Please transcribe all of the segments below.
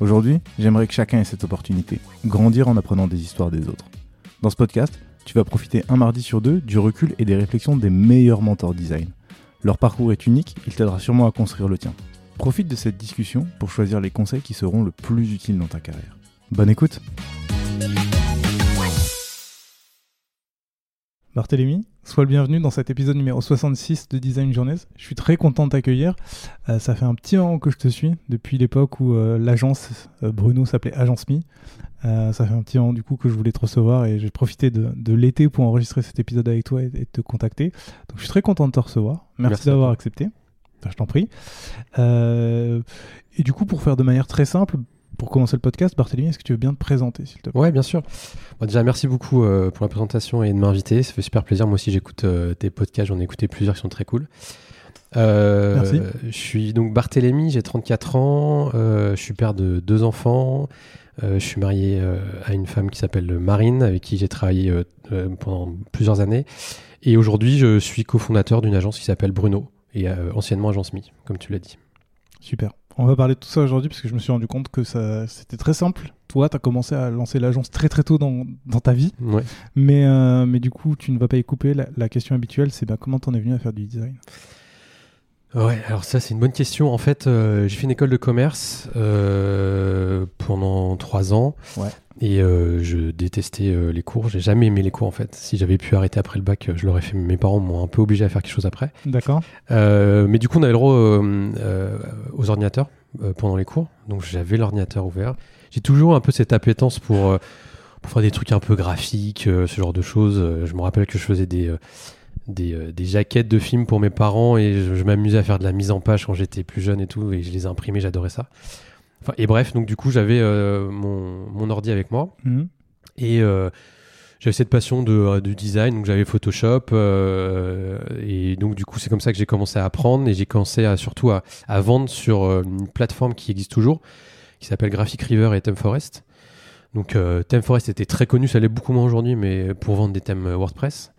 Aujourd'hui, j'aimerais que chacun ait cette opportunité, grandir en apprenant des histoires des autres. Dans ce podcast, tu vas profiter un mardi sur deux du recul et des réflexions des meilleurs mentors design. Leur parcours est unique, il t'aidera sûrement à construire le tien. Profite de cette discussion pour choisir les conseils qui seront le plus utiles dans ta carrière. Bonne écoute Barthélémy, sois le bienvenu dans cet épisode numéro 66 de Design Journeys. Je suis très content de t'accueillir. Euh, ça fait un petit moment que je te suis, depuis l'époque où euh, l'agence euh, Bruno s'appelait Agence Me. ça fait un petit moment du coup que je voulais te recevoir et j'ai profité de, de l'été pour enregistrer cet épisode avec toi et, et, te contacter. Donc je suis très content de te recevoir. Merci, Merci d'avoir accepté. Enfin, je t'en prie. et du coup, pour faire de manière très simple, pour commencer le podcast, Barthélémy, est-ce que tu veux bien te présenter, s'il te plaît? Ouais, bien sûr. Bon, déjà, merci beaucoup euh, pour la présentation et de m'inviter. Ça fait super plaisir. Moi aussi, j'écoute euh, tes podcasts. J'en ai écouté plusieurs qui sont très cool. Euh, merci. Je suis donc Barthélémy, j'ai 34 ans. je suis père de deux enfants. je suis marié à une femme qui s'appelle Marine, avec qui j'ai travaillé pendant plusieurs années. Et aujourd'hui, je suis cofondateur d'une agence qui s'appelle Bruno, et anciennement Agence Mi, comme tu l'as dit. Super. On va parler de tout ça aujourd'hui parce que je me suis rendu compte que ça, c'était très simple. Toi, tu as commencé à lancer l'agence très très tôt dans, dans ta vie. Ouais. Mais, euh, mais du coup, tu ne vas pas y couper. La, la question habituelle, c'est bah, comment t'en es venu à faire du design? Ouais, alors ça c'est une bonne question. En fait, euh, j'ai fait une école de commerce euh, pendant trois ans. Ouais. Et euh, je détestais euh, les cours. J'ai jamais aimé les cours en fait. Si j'avais pu arrêter après le bac, je l'aurais fait. Mes parents m'ont un peu obligé à faire quelque chose après. D'accord. Euh, mais du coup, on avait le droit euh, aux ordinateurs pendant les cours. Donc j'avais l'ordinateur ouvert. J'ai toujours un peu cette appétence pour, pour faire des trucs un peu graphiques, ce genre de choses. je me rappelle que je faisais des des, des, jaquettes de films pour mes parents et je, je m'amusais à faire de la mise en page quand j'étais plus jeune et tout et je les imprimais, j'adorais ça. Enfin, et bref, donc du coup j'avais euh, mon, mon, ordi avec moi mmh. et euh, j'avais cette passion de, de, design, donc j'avais Photoshop euh, et donc du coup c'est comme ça que j'ai commencé à apprendre et j'ai commencé à, surtout à, à, vendre sur une plateforme qui existe toujours, qui s'appelle Graphic River et ThemeForest. Donc ThemeForest était très connu, ça l'est beaucoup moins aujourd'hui, mais pour vendre des thèmes WordPress.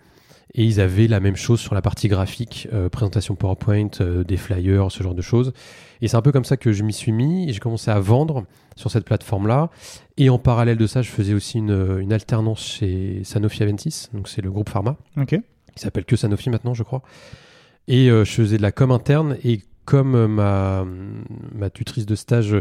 Et ils avaient la même chose sur la partie graphique, euh, présentation PowerPoint, euh, des flyers, ce genre de choses. Et c'est un peu comme ça que je m'y suis mis et j'ai commencé à vendre sur cette plateforme-là. Et en parallèle de ça, je faisais aussi une, une alternance chez Sanofi Aventis, donc c'est le groupe pharma, okay. qui s'appelle que Sanofi maintenant, je crois. Et euh, je faisais de la com interne et comme ma, ma tutrice de stage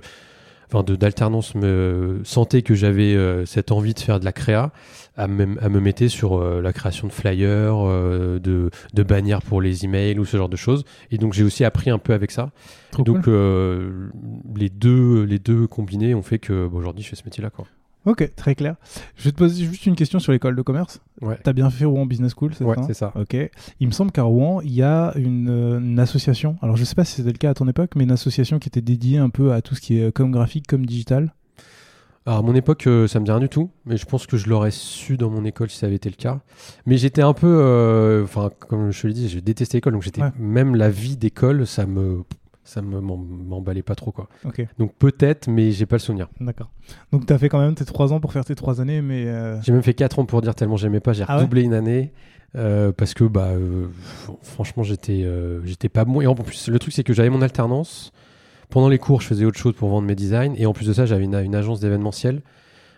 enfin d'alternance me sentait que j'avais euh, cette envie de faire de la créa, à me, à me mettre sur euh, la création de flyers, euh, de, de, bannières pour les emails ou ce genre de choses. Et donc j'ai aussi appris un peu avec ça. Trop donc cool. les deux les deux combinés ont fait que bon, aujourd'hui je fais ce métier là quoi. Ok, très clair. Je vais te poser juste une question sur l'école de commerce. Ouais. Tu as bien fait Rouen Business School, c'est ouais, ça c'est ça. Ok. Il me semble qu'à Rouen, il y a une, une, association. Alors, je sais pas si c'était le cas à ton époque, mais une association qui était dédiée un peu à tout ce qui est comme graphique, comme digital. Alors, à mon époque, euh, ça me dit rien du tout, mais je pense que je l'aurais su dans mon école si ça avait été le cas. Mais j'étais un peu. Enfin, euh, comme je te l'ai dit, je détestais l'école, donc j'étais. Ouais. Même la vie d'école, ça me ça me m'emballait pas trop quoi. Okay. Donc peut-être, mais j'ai pas le souvenir. D'accord. Donc tu as fait quand même tes 3 ans pour faire tes 3 années, mais... Euh... J'ai même fait 4 ans pour dire tellement j'aimais pas, j'ai Ah redoublé ouais une année. Euh, parce que bah euh, franchement j'étais j'étais pas bon et en plus le truc c'est que j'avais mon alternance pendant les cours je faisais autre chose pour vendre mes designs et en plus de ça j'avais une, une, agence d'événementiel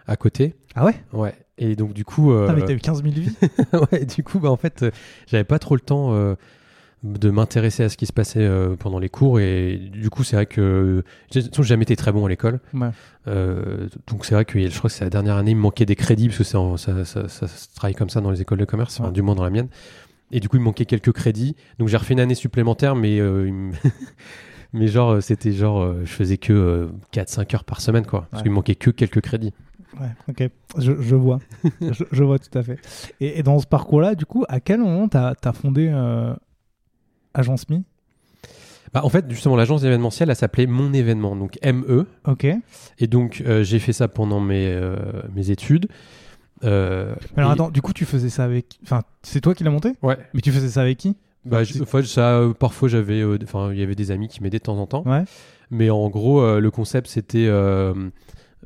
à côté ah ouais? Ouais et donc du coup ah mais t'as eu 15 000 vies ouais du coup bah en fait j'avais pas trop le temps de m'intéresser à ce qui se passait euh, pendant les cours et du coup c'est vrai que j'ai jamais été très bon à l'école Ouais. Euh, donc c'est vrai que je crois que c'est la dernière année il me manquait des crédits parce que c'est en- ça, ça, ça se travaille comme ça dans les écoles de commerce enfin, Ouais. du moins dans la mienne et du coup il me manquait quelques crédits donc j'ai refait une année supplémentaire mais euh, mais genre c'était genre je faisais que 4-5 heures par semaine quoi parce Ouais. qu'il me manquait que quelques crédits Ouais, ok, je, je vois. je, je vois tout à fait. Et, et dans ce parcours-là, du coup, à quel moment t'as as fondé euh, Agence Me bah, en fait justement l'agence événementielle elle s'appelait mon événement donc ME Ok. Et donc, euh, j'ai fait ça pendant mes, euh, mes études. Euh, Alors et- attends, du coup, tu faisais ça avec. Enfin, c'est toi qui l'as monté? Ouais. Mais tu faisais ça avec qui? Bah, je- ça, parfois, j'avais, enfin, il y avait des amis qui m'aidaient de temps en temps. Ouais. Mais en gros, le concept, c'était,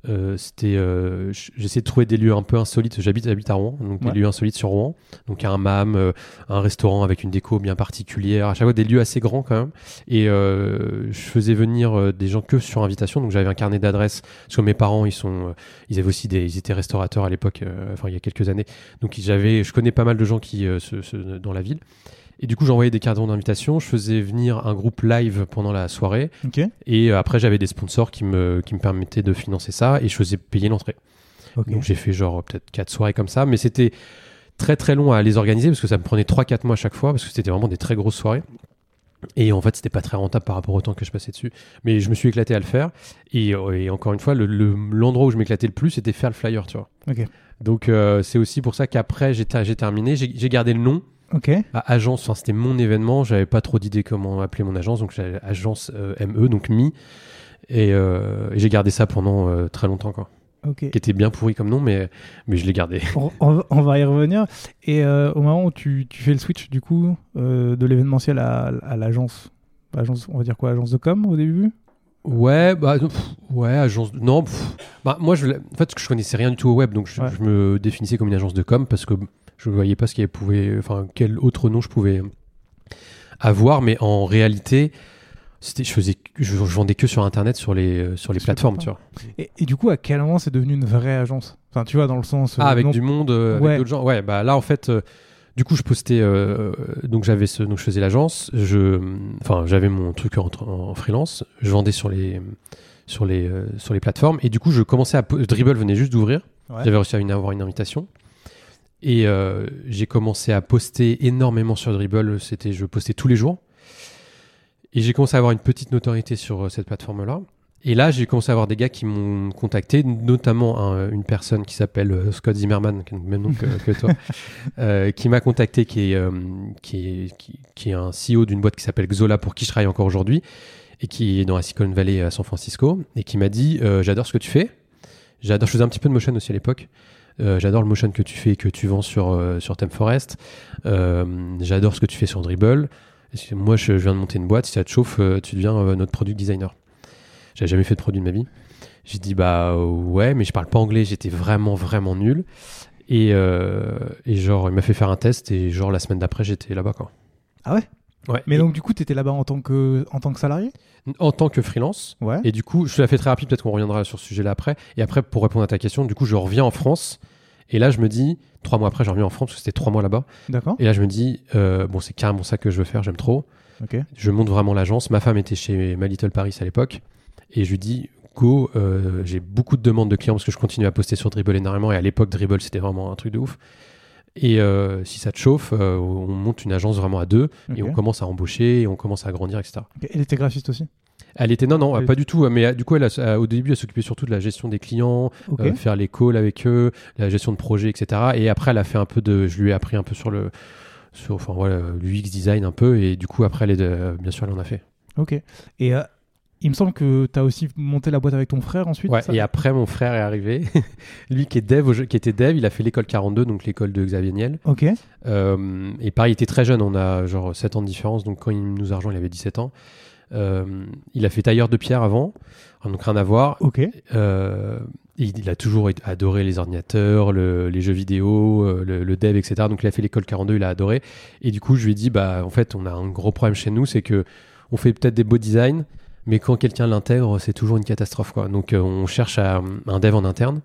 euh, c'était, euh, j'essayais de trouver des lieux un peu insolites. J'habite, j'habite à Rouen, donc Ouais. des lieux insolites sur Rouen. Donc un MAM, euh, un restaurant avec une déco bien particulière. À chaque fois, des lieux assez grands quand même. Et euh, je faisais venir euh, des gens que sur invitation. Donc j'avais un carnet d'adresses. Parce que mes parents, ils sont, ils avaient aussi des, ils étaient restaurateurs à l'époque. enfin, il y a quelques années. Donc j'avais, je connais pas mal de gens qui, euh, se- se- dans la ville. Et du coup, j'envoyais des cartons d'invitation. Je faisais venir un groupe live pendant la soirée. Et euh, après, j'avais des sponsors qui me, qui me permettaient de financer ça et je faisais payer l'entrée. Donc j'ai fait genre peut-être 4 soirées comme ça, mais c'était très très long à les organiser parce que ça me prenait 3-4 mois à chaque fois parce que c'était vraiment des très grosses soirées. Et en fait, c'était pas très rentable par rapport au temps que je passais dessus. Mais je me suis éclaté à le faire. Et, euh, et encore une fois, le- le- l'endroit où je m'éclatais le plus, c'était faire le flyer, tu vois. Donc euh, c'est aussi pour ça qu'après, j'ai ter- j'ai terminé. J'ai gardé le nom Ok. à agence, enfin c'était mon événement, j'avais pas trop d'idées comment appeler mon agence, donc j'avais agence euh, ME, donc Mi, et, euh, et j'ai gardé ça pendant euh, très longtemps, quoi. Ok. Qui était bien pourri comme nom, mais, mais je l'ai gardé. On, va y revenir. Et au moment où tu, tu fais le switch, du coup, de l'événementiel à, à l'agence, agence, on va dire quoi, agence de com au début? Ouais, bah, pff, ouais, agence. Non, pff, bah, moi, je, en fait, je connaissais rien du tout au web, donc je, Ouais. je me définissais comme une agence de com parce que je voyais pas ce qu'il pouvait, enfin, quel autre nom je pouvais avoir, mais en réalité, c'était, je faisais, je, je vendais que sur Internet, sur les, euh, sur les Sur plateformes, tu vois. et, et du coup, à quel moment c'est devenu une vraie agence? Enfin, tu vois, dans le sens. euh, Ah, avec non- du monde, euh, Ouais. avec d'autres gens. Ouais, bah là, en fait, euh, du coup, je postais. euh, donc, j'avais ce, donc je faisais l'agence. Je, enfin, j'avais mon truc en, en freelance. Je vendais sur les, sur les, euh, sur les plateformes. Et du coup, je commençais à. Dribble venait juste d'ouvrir. Ouais. J'avais réussi à une- avoir une invitation. Et euh, j'ai commencé à poster énormément sur Dribble. C'était, je postais tous les jours. Et j'ai commencé à avoir une petite notoriété sur euh, cette plateforme-là. Et là, j'ai commencé à avoir des gars qui m'ont contacté, notamment un- une personne qui s'appelle euh, Scott Zimmerman, qui a le même nom que, que toi, euh, qui m'a contacté, qui est, euh, qui est, qui, qui est un CEO d'une boîte qui s'appelle Xola, pour qui je travaille encore aujourd'hui, et qui est dans la Silicon Valley à San Francisco, et qui m'a dit euh, J'adore ce que tu fais. J'adore, je faisais un petit peu de motion aussi à l'époque. Euh, j'adore le motion que tu fais et que tu vends sur, euh, sur ThemeForest. Euh, j'adore ce que tu fais sur Dribble. Moi, je, viens de monter une boîte. Si ça te chauffe, tu deviens notre product designer. J'avais jamais fait de produit de ma vie. J'ai dit bah ouais, mais je parle pas anglais. J'étais vraiment vraiment nul. Et, euh, et genre, il m'a fait faire un test et genre la semaine d'après, j'étais là-bas quoi. Ah ouais? Ouais. Mais Et donc, du coup, tu étais là-bas en tant que, en tant que salarié? En tant que freelance. Ouais. Et du coup, je te la fais très rapide. Peut-être qu'on reviendra sur ce sujet-là après. Et après, pour répondre à ta question, du coup, je reviens en France. Et là, je me dis, trois mois après, je reviens en France parce que c'était trois mois là-bas. D'accord. Et là, je me dis, euh, bon, c'est carrément ça que je veux faire. J'aime trop. Ok. Je monte vraiment l'agence. Ma femme était chez My Little Paris à l'époque. Et je lui dis, go, euh, j'ai beaucoup de demandes de clients parce que je continue à poster sur Dribble énormément. Et à l'époque, Dribble, c'était vraiment un truc de ouf. Et euh, si ça te chauffe, euh, on monte une agence vraiment à deux. Et on commence à embaucher, et on commence à grandir, etc. Ok. Elle était graphiste aussi? Elle était, non, non, Elle pas du tout. Mais euh, du coup, elle a- euh, au début, elle s'occupait surtout de la gestion des clients, euh, faire les calls avec eux, la gestion de projet, etc. Et après, elle a fait un peu de. Je lui ai appris un peu sur le. Sur, enfin, voilà, l'UX design un peu. Et du coup, après, elle est de- bien sûr, elle en a fait. Ok. Et euh, il me semble que tu as aussi monté la boîte avec ton frère ensuite Ouais, ça? et après, mon frère est arrivé. Lui qui, est dev, qui était dev, il a fait l'école 42, donc l'école de Xavier Niel. Ok. Euh, et pareil, il était très jeune, on a genre 7 ans de différence, donc quand il nous a rejoint, il avait 17 ans. Euh, il a fait tailleur de pierre avant, donc rien à voir. Ok. Euh, il, il a toujours adoré les ordinateurs, le- les jeux vidéo, euh, le, le dev, etc. Donc il a fait l'école 42, il a adoré. Et du coup, je lui ai dit, bah en fait, on a un gros problème chez nous, c'est que on fait peut-être des beaux designs, mais quand quelqu'un l'intègre, c'est toujours une catastrophe, quoi. Donc euh, on cherche à, un dev en interne.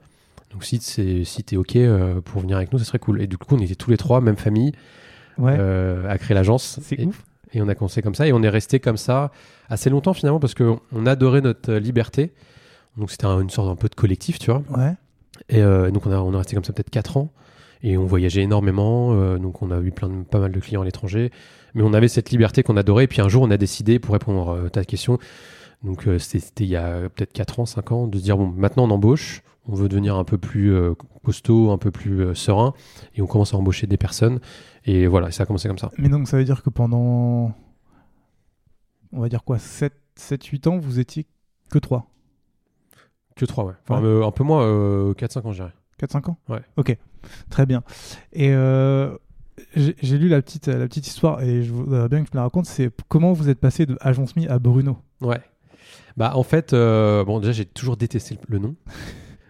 Donc si c'est si t'es ok euh, pour venir avec nous, ça serait cool. Et du coup, on était tous les trois, même famille, Ouais. euh, à créer l'agence. c'est ouf. Et on a commencé comme ça et on est resté comme ça assez longtemps finalement parce qu'on on adorait notre liberté. Donc c'était un- une sorte un peu de collectif, tu vois. Ouais. Et euh, donc on a, on est resté comme ça peut-être 4 ans et on voyageait énormément. euh, donc on a eu plein de, pas mal de clients à l'étranger. Mais on avait cette liberté qu'on adorait. Et puis un jour on a décidé, pour répondre euh, à ta question, donc euh, c'était il y a peut-être 4 ans, 5 ans, de se dire bon maintenant on embauche. On veut devenir un peu plus euh, costaud, un peu plus euh, serein. Et on commence à embaucher des personnes. Et voilà, ça a commencé comme ça. Mais donc ça veut dire que pendant, on va dire quoi, 7, 7 8 ans, vous étiez que 3 Que 3, ouais. Enfin, Ouais. euh, un peu moins, euh, 4-5 ans, je dirais. 4-5 ans? Ouais. Ok, très bien. Et euh, j'ai lu la petite, la petite histoire et je voudrais bien que tu me la racontes. C'est comment vous êtes passé de Agence Me à Bruno? Ouais. Bah, en fait, euh, bon, déjà, j'ai toujours détesté le, le nom.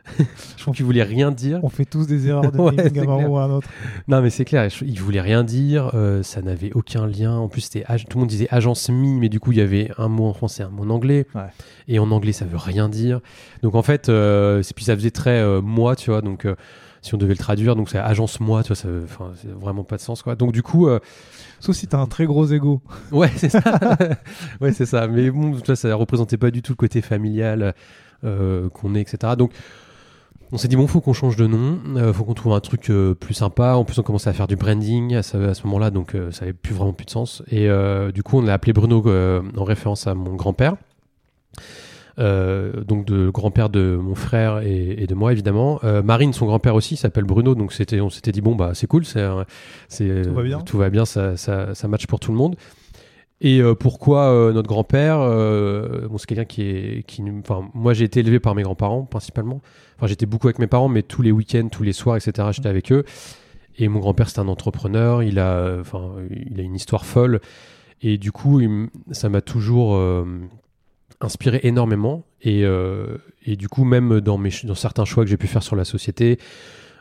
je trouve qu'il voulait rien dire. On fait tous des erreurs de Ouais, un moment ou à un autre. Non, mais c'est clair, il voulait rien dire, euh, ça n'avait aucun lien. En plus, c'était tout le monde disait agence mi, mais du coup, il y avait un mot en français, un mot en anglais. Ouais. Et en anglais, ça veut rien dire. Donc, en fait, euh, c'est- puis ça faisait très euh, moi, tu vois. Donc, euh, si on devait le traduire, donc c'est agence moi, tu vois, ça, enfin, c'est vraiment pas de sens, quoi. Donc, du coup, euh, Sauf si t'as un très gros ego. Ouais, c'est ça. ouais, c'est ça. Mais bon, tu vois, ça représentait pas du tout le côté familial euh, qu'on est, etc. Donc, on s'est dit, bon, faut qu'on change de nom, euh, faut qu'on trouve un truc euh, plus sympa. En plus, on commençait à faire du branding à ce, à ce moment-là, donc euh, ça avait plus vraiment plus de sens. Et euh, du coup, on l'a appelé Bruno en référence à mon grand-père. Donc de grand-père de mon frère et, et de moi évidemment. Marine, son grand-père aussi, s'appelle Bruno, donc c'était, on s'était dit bon bah c'est cool, c'est, Tout va bien. tout va bien, ça, ça, ça match pour tout le monde. Et euh, pourquoi euh, notre grand-père euh, bon, C'est quelqu'un qui est. Qui, enfin, moi, j'ai été élevé par mes grands-parents, principalement. Enfin, j'étais beaucoup avec mes parents, mais tous les week-ends, tous les soirs, etc., j'étais avec eux. Et mon grand-père, c'est un entrepreneur. Il a, enfin, il a une histoire folle. Et du coup, ça m'a toujours inspiré énormément. Et, et du coup, même dans, mes, dans certains choix que j'ai pu faire sur la société,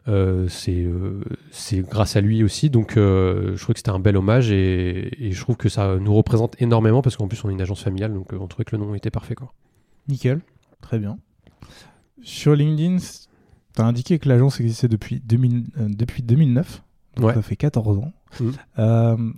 c'est euh, c'est grâce à lui aussi. Donc, euh, je trouve que c'était un bel hommage et, et je trouve que ça nous représente énormément parce qu'en plus, on est une agence familiale, donc euh, on trouvait que le nom était parfait. Quoi. Nickel, très bien. Sur LinkedIn, tu as indiqué que l'agence existait depuis, 2000, euh, depuis 2009, donc Ouais. ça fait 14 ans. Mhm.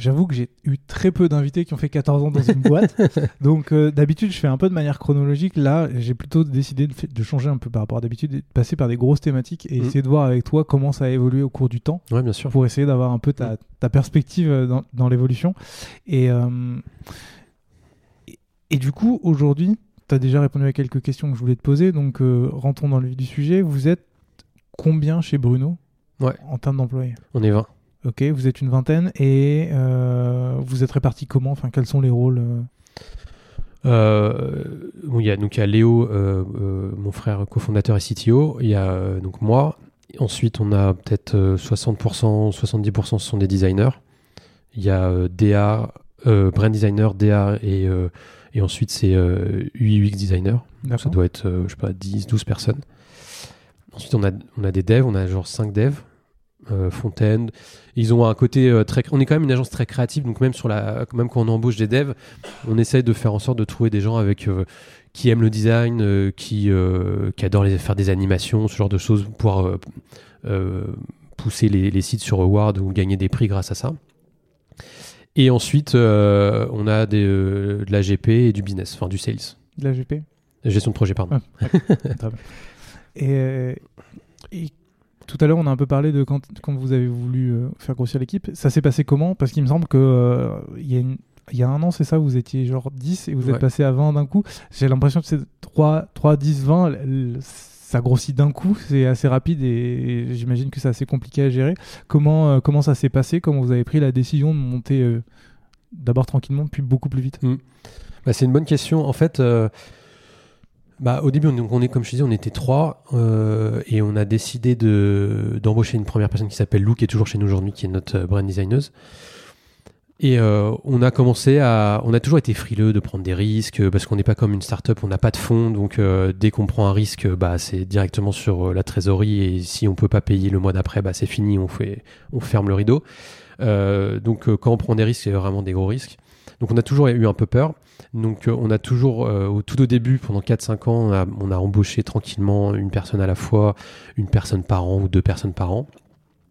J'avoue que j'ai eu très peu d'invités qui ont fait 14 ans dans une boîte. Donc euh, d'habitude, je fais un peu de manière chronologique. Là, j'ai plutôt décidé de, changer un peu par rapport à d'habitude et de passer par des grosses thématiques et Mhm. essayer de voir avec toi comment ça a évolué au cours du temps Ouais, bien sûr. pour essayer d'avoir un peu ta, ta perspective euh, dans, dans l'évolution. Et, euh, et, et du coup, aujourd'hui, tu as déjà répondu à quelques questions que je voulais te poser, donc euh, rentrons dans le vif du sujet. Vous êtes combien chez Bruno Ouais. en termes d'employés? On est 20. Ok, vous êtes une vingtaine et euh, vous êtes répartis comment? Enfin, quels sont les rôles euh? Euh, bon, il y a, donc il y a Léo, euh, mon frère cofondateur et CTO. Il y a donc moi. Ensuite, on a peut-être euh, 60%, 70% ce sont des designers. Il y a DA, brand designer, DA et, et ensuite c'est UI UX designer. Ça doit être, je sais pas, 10, 12 personnes. Ensuite, on a, on a des devs, on a genre 5 devs. Euh, Fontaine. Ils ont un côté euh, très. On est quand même une agence très créative, donc même sur la, même quand on embauche des devs, on essaye de faire en sorte de trouver des gens avec euh, qui aiment le design, euh, qui qui adorent les, faire des animations, ce genre de choses, pour pouvoir pousser les, les sites sur Award ou gagner des prix grâce à ça. Et ensuite, on a des, de la GP et du business, enfin du sales, De la GP gestion de projet, pardon. Ah, et tout à l'heure, on a un peu parlé de quand, quand vous avez voulu euh, faire grossir l'équipe. Ça s'est passé comment? Parce qu'il me semble que euh, il y, a une- il y a un an, c'est ça, vous étiez genre 10 et vous êtes passé à 20 d'un coup. J'ai l'impression que c'est 3, 3, 10, 20. l- l- Ça grossit d'un coup, c'est assez rapide et, j'imagine que c'est assez compliqué à gérer. Comment, euh, comment ça s'est passé? Comment vous avez pris la décision de monter euh, d'abord tranquillement, puis beaucoup plus vite? Bah, c'est une bonne question. En fait, euh, bah, au début, on, donc on est, comme je disais, on était trois euh, et on a décidé de, d'embaucher une première personne qui s'appelle Lou, qui est toujours chez nous aujourd'hui, qui est notre euh, brand designeuse. Et euh, on a commencé à, on a toujours été frileux de prendre des risques parce qu'on n'est pas comme une start-up, on n'a pas de fonds, donc euh, dès qu'on prend un risque, bah c'est directement sur euh, la trésorerie et si on peut pas payer le mois d'après, bah c'est fini, on fait, on ferme le rideau. Euh, donc euh, quand on prend des risques, c'est vraiment des gros risques. Donc on a toujours eu un peu peur. Donc euh, on a toujours, euh, au tout au début, pendant 4-5 ans, on a, on a embauché tranquillement une personne à la fois, une personne par an ou deux personnes par an.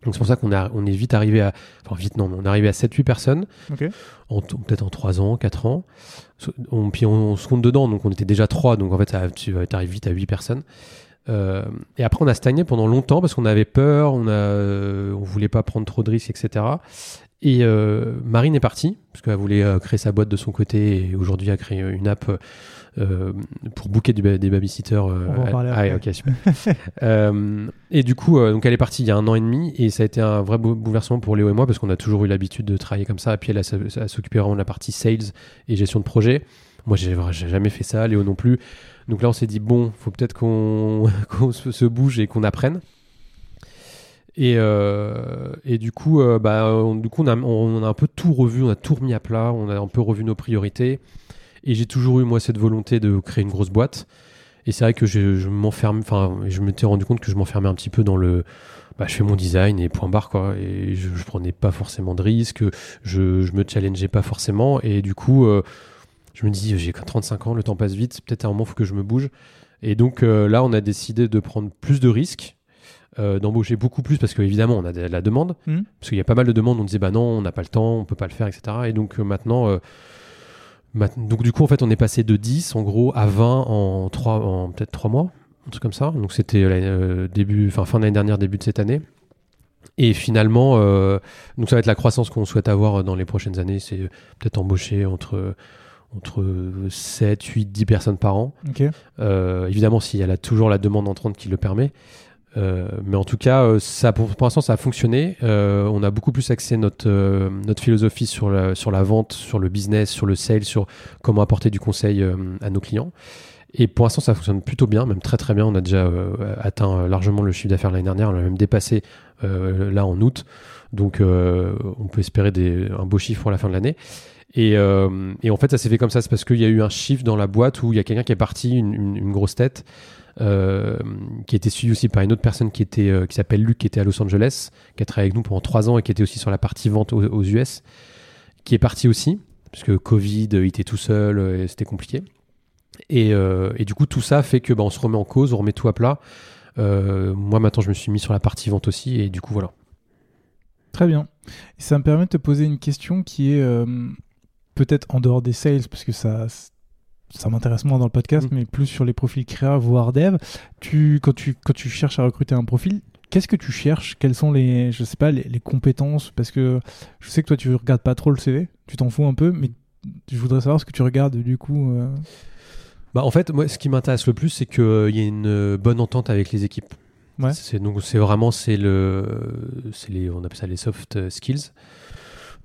Donc c'est pour ça qu'on on est vite arrivé à. Enfin, vite, non, mais on est arrivé à 7-8 personnes, Ok. en t- peut-être en 3 ans, 4 ans. On, puis on, on se compte dedans, donc on était déjà 3, donc en fait, ça- tu arrives vite à 8 personnes. Euh, et après, on a stagné pendant longtemps parce qu'on avait peur, on, a, euh, on voulait pas prendre trop de risques, etc. Et euh, Marine est partie parce qu'elle voulait euh, créer sa boîte de son côté et aujourd'hui a créé une app euh, pour booker du des babysitters. euh, On va en à- ah, ok, super. Euh, et du coup, euh, donc elle est partie il y a un an et demi et ça a été un vrai bou- bouleversement pour Léo et moi parce qu'on a toujours eu l'habitude de travailler comme ça. Et puis elle, s'occupait vraiment de la partie sales et gestion de projet. Moi, j'ai jamais fait ça, Léo non plus. Donc là, on s'est dit bon, faut peut-être qu'on se, se bouge et qu'on apprenne. Et, euh, et du coup, euh, bah, on, du coup on, a, un peu tout revu, on a tout remis à plat, on a un peu revu nos priorités. Et j'ai toujours eu, moi, cette volonté de créer une grosse boîte. Et c'est vrai que je, je m'enferme, enfin, je m'étais rendu compte que je m'enfermais un petit peu dans le. Bah, je fais mon design et point barre, quoi. Et je, je prenais pas forcément de risques, je, je me challengeais pas forcément. Et du coup, euh, je me dis, j'ai que 35 ans, le temps passe vite, peut-être à un moment, il faut que je me bouge. Et donc là, on a décidé de prendre plus de risques, euh, d'embaucher beaucoup plus, parce qu'évidemment, on a de la demande. Mhm. Parce qu'il y a pas mal de demandes, on disait, bah non, on n'a pas le temps, on peut pas le faire, etc. Et donc euh, maintenant. euh, donc du coup, en fait, on est passé de 10 en gros à 20 en, 3, en peut-être 3 mois, un truc comme ça. Donc c'était début, enfin fin d'année dernière, début de cette année. Et finalement, donc ça va être la croissance qu'on souhaite avoir dans les prochaines années. C'est peut-être embaucher entre, entre 7, 8, 10 personnes par an. Euh, évidemment, s'il y a la- toujours la demande entrante qui le permet. Euh, mais en tout cas, euh, ça, pour, pour l'instant, ça a fonctionné. Euh, on a beaucoup plus axé notre, euh, notre philosophie sur la, sur la vente, sur le business, sur le sale, sur comment apporter du conseil euh, à nos clients. Et pour l'instant, ça fonctionne plutôt bien, même très très bien. On a déjà atteint largement le chiffre d'affaires l'année dernière. On l'a même dépassé là en août. Donc, on peut espérer des, un beau chiffre pour la fin de l'année. Et, euh, et en fait, ça s'est fait comme ça. C'est parce qu'il y a eu un chiffre dans la boîte où il y a quelqu'un qui est parti, une- une grosse tête, euh, qui a été suivi aussi par une autre personne qui, euh, qui s'appelle Luc, qui était à Los Angeles, qui a travaillé avec nous pendant trois ans et qui était aussi sur la partie vente aux, US, qui est parti aussi, parce que Covid, il était tout seul euh, et c'était compliqué. Et, euh, du coup, tout ça fait que bah, on se remet en cause, on remet tout à plat. Euh, moi, maintenant, je me suis mis sur la partie vente aussi, et du coup, voilà. Très bien. Ça me permet de te poser une question qui est euh, peut-être en dehors des sales, parce que ça, ça m'intéresse moins dans le podcast, Mm. mais plus sur les profils créa, voire dev. Tu, quand, tu, quand tu cherches à recruter un profil, qu'est-ce que tu cherches? Quelles sont les, je sais pas, les, les compétences? Parce que je sais que toi, tu regardes pas trop le CV, tu t'en fous un peu, mais je voudrais savoir ce que tu regardes du coup. euh, Bah, en fait, moi, ce qui m'intéresse le plus, c'est qu'il y ait une euh, bonne entente avec les équipes. Ouais. C'est donc c'est vraiment c'est le c'est les on appelle ça les soft euh, skills.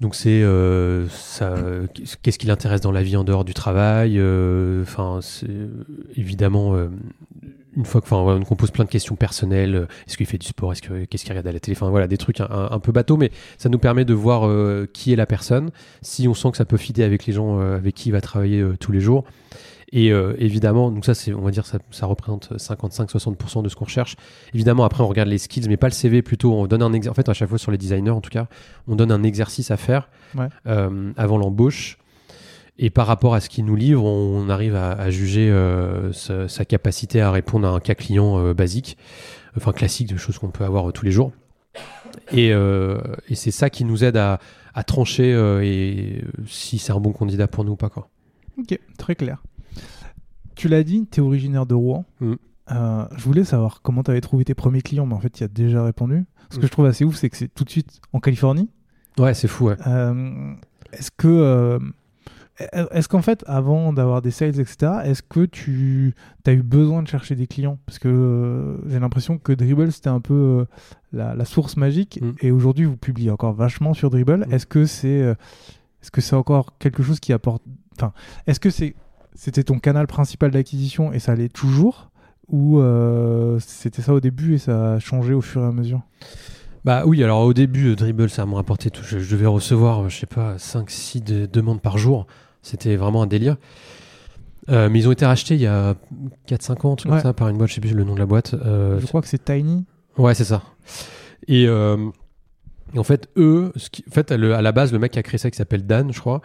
Donc c'est euh, qu'est-ce qui l'intéresse dans la vie en dehors du travail. euh, Enfin c'est évidemment euh, une fois que on pose plein de questions personnelles. euh, Est-ce qu'il fait du sport Est-ce qu'il regarde à la télé Enfin voilà des trucs un, peu bateau, mais ça nous permet de voir euh, qui est la personne. Si on sent que ça peut fitter avec les gens euh, avec qui il va travailler euh, tous les jours. Et euh, évidemment, donc ça, c'est, on va dire, ça, ça représente 55-60% de ce qu'on recherche. Évidemment, après, on regarde les skills, mais pas le CV, plutôt, on donne un. En fait, à chaque fois, sur les designers, en tout cas, on donne un exercice à faire Ouais. euh, avant l'embauche. Et par rapport à ce qu'il nous livre, on arrive à, à juger euh, sa, sa capacité à répondre à un cas client basique, enfin classique, de choses qu'on peut avoir tous les jours. Et, et c'est ça qui nous aide à, à trancher et si c'est un bon candidat pour nous ou pas. Quoi. Ok, très clair. Tu l'as dit, tu es originaire de Rouen. Mm. Euh, je voulais savoir comment tu avais trouvé tes premiers clients, mais en fait, tu as déjà répondu. Ce que Mm. je trouve assez ouf, c'est que c'est tout de suite en Californie. Ouais, c'est fou. Ouais. Euh, est-ce que. euh, est-ce qu'en fait, avant d'avoir des sales, etc., est-ce que tu as eu besoin de chercher des clients? Parce que j'ai l'impression que Dribble, c'était un peu la, la source magique. Mm. Et aujourd'hui, vous publiez encore vachement sur Dribble. Est-ce que c'est est-ce que c'est encore quelque chose qui apporte. Enfin, est-ce que c'est c'était ton canal principal d'acquisition et ça l'est toujours Ou euh, c'était ça au début et ça a changé au fur et à mesure? Bah oui, alors au début, euh, Dribble, ça m'a rapporté tout. Je, je devais recevoir, euh, je sais pas, 5-6 de- demandes par jour. C'était vraiment un délire. Euh, mais ils ont été rachetés il y a 4-5 ans, truc Ouais. comme ça, par une boîte, je sais plus le nom de la boîte. Euh, Je crois que c'est Tiny. Ouais, c'est ça. Et, en fait, eux, ce qui, en fait, à, le- à la base, le mec qui a créé ça, qui s'appelle Dan, je crois,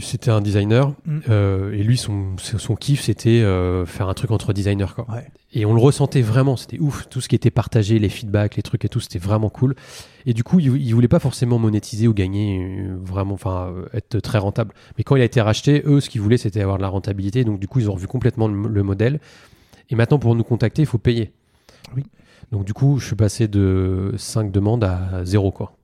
C'était un designer Mm. euh, et lui son, son kiff c'était euh, faire un truc entre designers quoi. Ouais. Et on le ressentait vraiment, c'était ouf, tout ce qui était partagé, les feedbacks, les trucs et tout, c'était vraiment cool. Et du coup, il, il voulait pas forcément monétiser ou gagner euh, vraiment, enfin être très rentable. Mais quand il a été racheté, eux ce qu'ils voulaient c'était avoir de la rentabilité, donc du coup ils ont revu complètement le, le modèle. Et maintenant pour nous contacter, il faut payer. Oui. Donc du coup, je suis passé de 5 demandes à 0 quoi.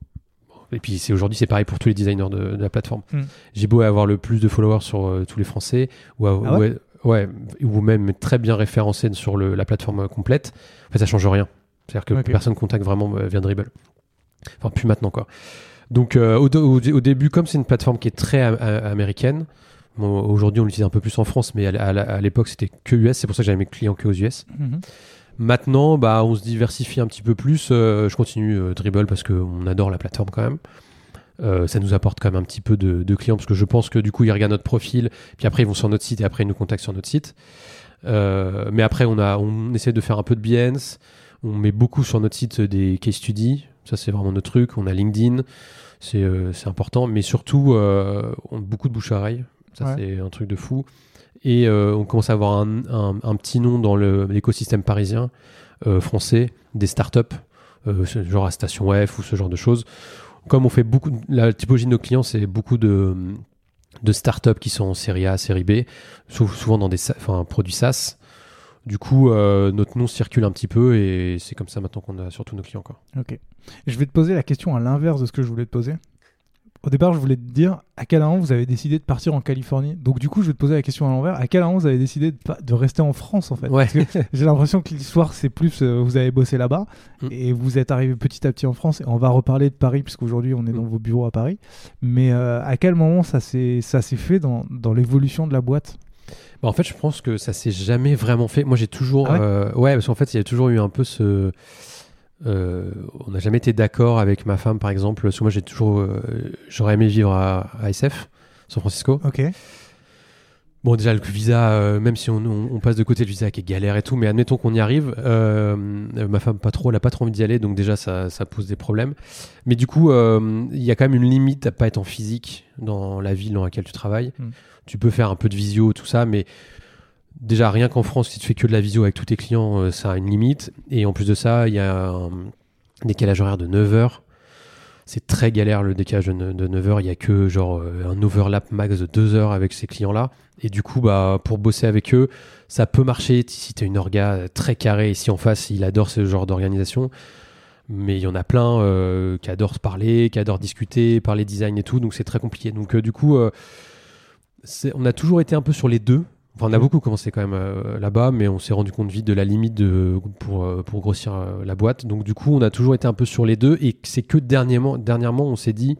Et puis c'est aujourd'hui c'est pareil pour tous les designers de, de la plateforme. Mm. J'ai beau avoir le plus de followers sur euh, tous les Français ou, à- Ah ou à- ouais, ou même très bien référencé sur le- la plateforme euh, complète, en fait ça change rien. C'est-à-dire que personne contacte vraiment euh, via Dribble. Enfin plus maintenant quoi. Donc euh, au, au- au début comme c'est une plateforme qui est très américaine, bon, aujourd'hui on l'utilise un peu plus en France, mais à l'époque c'était que US, c'est pour ça que j'avais mes clients que aux US. Mhm. Maintenant, bah, on se diversifie un petit peu plus. Euh, je continue euh, Dribble parce qu'on adore la plateforme quand même. Euh, ça nous apporte quand même un petit peu de, de clients parce que je pense que du coup ils regardent notre profil, puis après ils vont sur notre site et après ils nous contactent sur notre site. Mais après on a, on essaie de faire un peu de Behance. On met beaucoup sur notre site des case studies. Ça c'est vraiment notre truc. On a LinkedIn, c'est important. Mais surtout, on a beaucoup de bouche à oreille. Ça Ouais. c'est un truc de fou. Et euh, on commence à avoir un, petit nom dans l'écosystème parisien, euh, français, des startups, euh, genre à Station F ou ce genre de choses. Comme on fait beaucoup, la typologie de nos clients, c'est beaucoup de, startups qui sont en série A, série B, sou- souvent dans des produits SaaS. Du coup, notre nom circule un petit peu et c'est comme ça maintenant qu'on a surtout nos clients. Quoi. Ok. Je vais te poser la question à l'inverse de ce que je voulais te poser. Au départ, je voulais te dire à quel moment vous avez décidé de partir en Californie? Donc, du coup, je vais te poser la question à l'envers. À quel moment vous avez décidé de, rester en France, en fait? Ouais. Parce que J'ai l'impression que l'histoire, c'est plus euh, vous avez bossé là-bas Mm. et vous êtes arrivé petit à petit en France. Et on va reparler de Paris, puisqu'aujourd'hui, on est dans Mm. vos bureaux à Paris. Mais euh, à quel moment ça s'est ça s'est fait dans, dans l'évolution de la boîte? Bah, en fait, je pense que ça s'est jamais vraiment fait. Moi, j'ai toujours. Ah ouais? euh, ouais, parce qu'en fait, il y a toujours eu un peu ce. Euh, on n'a jamais été d'accord avec ma femme, par exemple. Parce que moi, j'ai toujours. euh, J'aurais aimé vivre à, à SF, San Francisco. Ok. Bon, déjà, le visa, euh, même si on, on- on passe de côté le visa qui est galère et tout, mais admettons qu'on y arrive. ma femme, pas trop, elle a pas trop envie d'y aller, donc déjà, ça, ça pose des problèmes. Mais du coup, il y a quand même une limite à pas être en physique dans la ville dans laquelle tu travailles. Mm. Tu peux faire un peu de visio, tout ça, mais déjà, rien qu'en France, si tu fais que de la visio avec tous tes clients, euh, ça a une limite. Et en plus de ça, il y a un décalage horaire de 9 heures. C'est très galère le décalage de, ne- de 9 heures. Il y a que genre euh, un overlap max de 2 heures avec ces clients-là. Et du coup, bah, pour bosser avec eux, ça peut marcher si tu as une orga très carrée. Si en face, il adore ce genre d'organisation. Mais il y en a plein euh, qui adorent parler, qui adorent discuter, parler design et tout. Donc c'est très compliqué. Donc du coup, on a toujours été un peu sur les deux. Enfin, on a beaucoup commencé quand même euh, là-bas, mais on s'est rendu compte vite de la limite de, pour, euh, pour grossir euh, la boîte. Donc du coup, on a toujours été un peu sur les deux. Et c'est que dernièrement, dernièrement on s'est dit,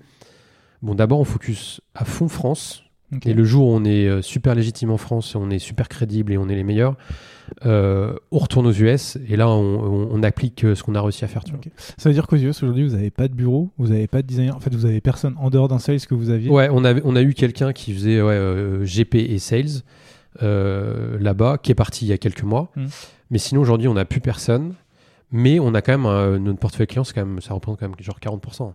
bon d'abord on focus à fond France. Et le jour où on est super légitime en France, et on est super crédible et on est les meilleurs, euh, on retourne aux US et là on, on- on applique ce qu'on a réussi à faire. Tu vois. Ok. Ça veut dire qu'aux US aujourd'hui, vous n'avez pas de bureau, vous n'avez pas de designer. En fait, vous avez personne en dehors d'un sales que vous aviez? Ouais, on, avait, on a eu quelqu'un qui faisait ouais, GP et Sales là-bas, qui est parti il y a quelques mois. Mm. Mais sinon, aujourd'hui, on n'a plus personne. Mais on a quand même euh, notre portefeuille client, quand même, ça représente quand même genre 40%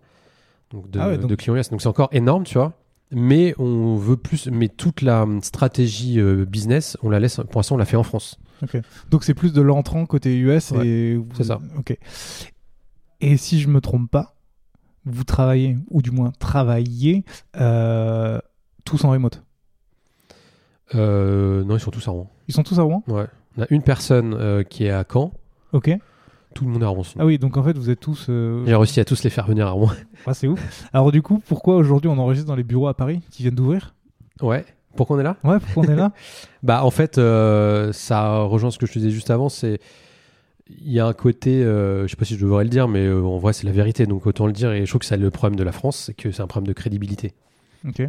donc de, Ah ouais, donc- de clients US. Donc c'est encore énorme, tu vois. Mais on veut plus. Mais toute la hum, stratégie euh, business, on la laisse. Pour l'instant, on l'a fait en France. Donc c'est plus de l'entrant côté US Ouais, et c'est ça. Ok. Et si je me trompe pas, vous travaillez ou du moins travaillez euh, tous en remote? Euh, non, ils sont tous à Rouen. Ils sont tous à Rouen. Ouais. On a une personne euh, qui est à Caen. Ok. Tout le monde est à Rouen. sinon. Ah oui, donc en fait vous êtes tous. euh, J'ai réussi à tous les faire venir à Rouen. Ah, c'est ouf. Alors du coup, pourquoi aujourd'hui on enregistre dans les bureaux à Paris qui viennent d'ouvrir Ouais. Pourquoi on est là Ouais, pourquoi on est là Bah en fait, euh, ça rejoint ce que je te disais juste avant. C'est il y a un côté, euh, je sais pas si je devrais le dire, mais euh, en vrai c'est la vérité, donc autant le dire. Et je trouve que c'est le problème de la France, c'est que c'est un problème de crédibilité. Ok.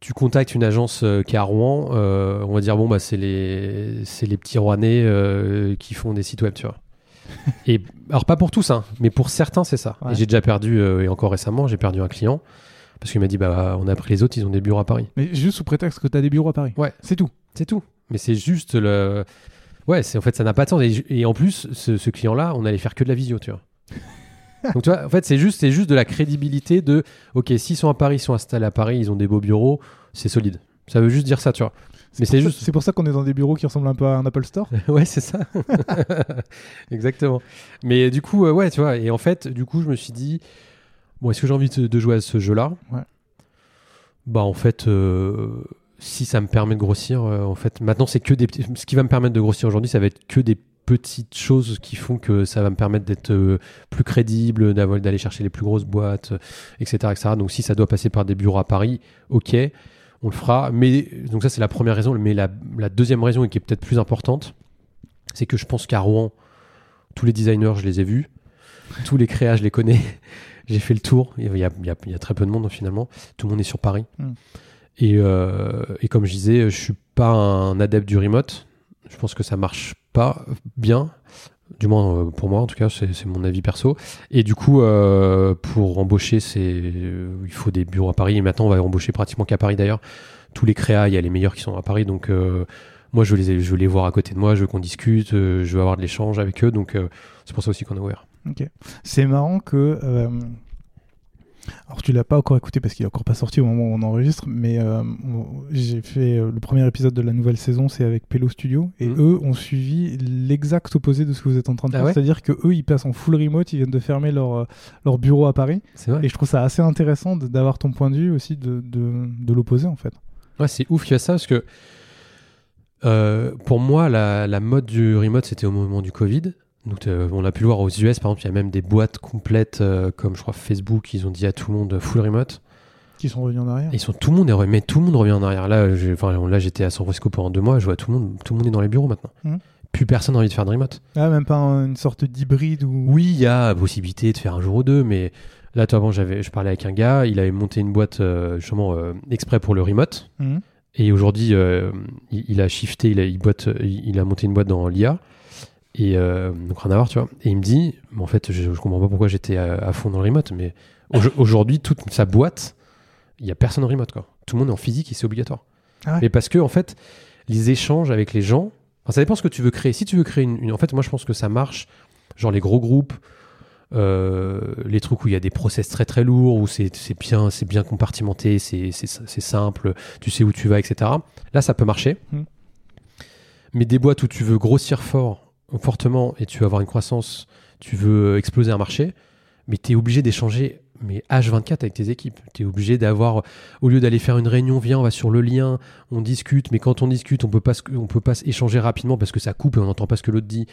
Tu contactes une agence euh, qui est à Rouen, euh, on va dire bon bah c'est les c'est les petits Rouennais euh, qui font des sites web, tu vois. et alors pas pour tous, hein, mais pour certains c'est ça. Ouais. Et j'ai déjà perdu et encore récemment j'ai perdu un client parce qu'il m'a dit bah on a pris les autres, ils ont des bureaux à Paris. Mais juste sous prétexte que tu as des bureaux à Paris. Ouais. C'est tout. C'est tout. Mais c'est juste le. Ouais, c'est en fait ça n'a pas de sens. Et, et en plus, ce, ce client-là, on allait faire que de la visio, tu vois. Donc tu vois, en fait, c'est juste, c'est juste de la crédibilité de, ok, s'ils sont à Paris, ils sont installés à Paris, ils ont des beaux bureaux, c'est solide. Ça veut juste dire ça, tu vois. Mais c'est juste- C'est pour ça qu'on est dans des bureaux qui ressemblent un peu à un Apple Store. ouais, c'est ça. Exactement. Mais du coup, euh, ouais, tu vois. Et en fait, du coup, je me suis dit, bon, est-ce que j'ai envie de, de jouer à ce jeu-là? Ouais. Bah, en fait, euh, si ça me permet de grossir, euh, en fait, maintenant, c'est que des petits. Ce qui va me permettre de grossir aujourd'hui, ça va être que des petites choses qui font que ça va me permettre d'être euh, plus crédible, d'avoir- d'aller chercher les plus grosses boîtes, euh, etc., etc. Donc, si ça doit passer par des bureaux à Paris, ok, on le fera. Mais donc ça, c'est la première raison. Mais la, la deuxième raison, et qui est peut-être plus importante, c'est que je pense qu'à Rouen, tous les designers, je les ai vus. Tous les créas, je les connais. J'ai fait le tour. Il y, a, il y a- il y a très peu de monde finalement. Tout le monde est sur Paris. Mm. Et, euh, et comme je disais, je suis pas un adepte du remote. Je pense que ça marche bien. Du moins euh, pour moi, en tout cas, c'est mon avis perso. Et du coup, euh, pour embaucher, c'est euh, il faut des bureaux à Paris. Et maintenant, on va embaucher pratiquement qu'à Paris d'ailleurs. Tous les créas, il y a les meilleurs qui sont à Paris. Donc moi, je veux, les, je les voir à côté de moi. Je veux qu'on discute. je veux avoir de l'échange avec eux. Donc c'est pour ça aussi qu'on est ouvert. C'est marrant que. Alors, tu l'as pas encore écouté parce qu'il est encore pas sorti au moment où on enregistre, mais euh, j'ai fait euh, le premier épisode de la nouvelle saison, c'est avec Pello Studio, et Mhm. eux ont suivi l'exact opposé de ce que vous êtes en train de Ah faire. ouais C'est-à-dire que eux, ils passent en full remote, ils viennent de fermer leur, euh, leur bureau à Paris, C'est vrai. et je trouve ça assez intéressant d'avoir ton point de vue aussi de, de, de l'opposé en fait. Ouais, c'est ouf qu'il y a ça parce que euh, pour moi, la, la mode du remote, c'était au moment du Covid. Donc, euh, on a pu le voir aux US, par exemple, il y a même des boîtes complètes euh, comme je crois Facebook, ils ont dit à tout le monde euh, full remote. Qui sont revenus en arrière. Ils sont tout le monde est mais tout le monde revient en arrière. Là, j'ai- là, j'étais à San Francisco pendant deux mois, je vois tout le monde, tout le monde est dans les bureaux maintenant. Mhm. Plus personne n'a envie de faire de remote. Ah, même pas un- une sorte d'hybride ou. Oui, il y a possibilité de faire un jour ou deux, mais là, toi, avant, j'avais, je parlais avec un gars, il avait monté une boîte euh, justement exprès pour le remote. Mhm. Et aujourd'hui, il, il a shifté, il a, il boîte, il, il a monté une boîte dans l'IA. Et euh, donc rien à voir, tu vois. Et il me dit, mais en fait, je, je comprends pas pourquoi j'étais à, à fond dans le remote, mais au- aujourd'hui, toute sa boîte, il y a personne en remote, quoi. Tout le monde est en physique et c'est obligatoire. Ah ouais. Mais parce que, en fait, les échanges avec les gens, enfin, ça dépend ce que tu veux créer. Si tu veux créer une, une- en fait, moi, je pense que ça marche, genre les gros groupes, euh, les trucs où il y a des process très très lourds, où c'est bien, c'est bien compartimenté, c'est simple, tu sais où tu vas, etc. Là, ça peut marcher. Hmm. Mais des boîtes où tu veux grossir fort, fortement, et tu veux avoir une croissance, tu veux exploser un marché, mais tu es obligé d'échanger mais H24 avec tes équipes. Tu es obligé d'avoir, au lieu d'aller faire une réunion, viens, on va sur le lien, on discute, mais quand on discute, on peut pas, peut pas échanger rapidement parce que ça coupe et on n'entend pas ce que l'autre dit.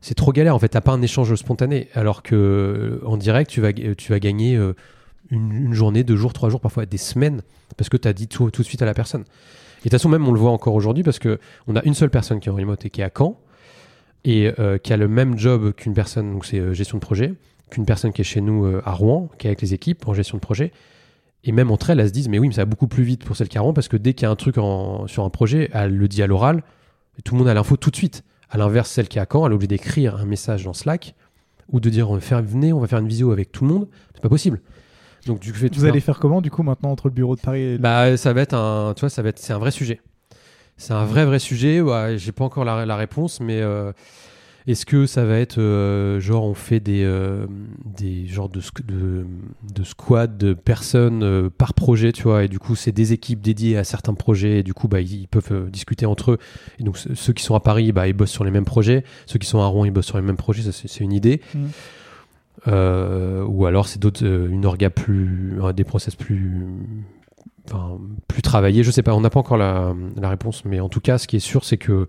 C'est trop galère, en fait, t'as pas un échange spontané. Alors que en direct, tu vas, tu vas gagner euh, une, une journée, deux jours, trois jours, parfois des semaines, parce que tu as dit tout, tout de suite à la personne. Et de toute façon, même on le voit encore aujourd'hui parce que on a une seule personne qui est en remote et qui est à Caen et euh, qui a le même job qu'une personne, donc c'est euh, gestion de projet, qu'une personne qui est chez nous euh, à Rouen, qui est avec les équipes en gestion de projet. Et même entre elles, elles se disent, mais oui, mais ça va beaucoup plus vite pour celle qui est à Rouen parce que dès qu'il y a un truc en- sur un projet, elle le dit à l'oral, tout le monde a l'info tout de suite. À l'inverse, celle qui est à Caen, elle est obligée d'écrire un message dans Slack ou de dire, on va faire, venez, on va faire une visio avec tout le monde. C'est pas possible. Donc fais tout Vous allez faire comment du coup maintenant entre le bureau de Paris et. bah, ça va être un, tu vois, ça va être, c'est un vrai sujet. C'est un vrai vrai sujet. Ouais, j'ai pas encore la, la réponse, mais euh, est-ce que ça va être euh, genre on fait des euh, des genres de, de de squad de personnes par projet, tu vois, et du coup c'est des équipes dédiées à certains projets, et du coup bah ils, ils peuvent discuter entre eux. Et donc ce- ceux qui sont à Paris, bah ils bossent sur les mêmes projets. Ceux qui sont à Rouen, ils bossent sur les mêmes projets. C'est une idée. Euh, ou alors c'est d'autres euh, une orga plus euh, des process plus enfin, plus travaillés je sais pas on n'a pas encore la, la réponse mais en tout cas ce qui est sûr c'est que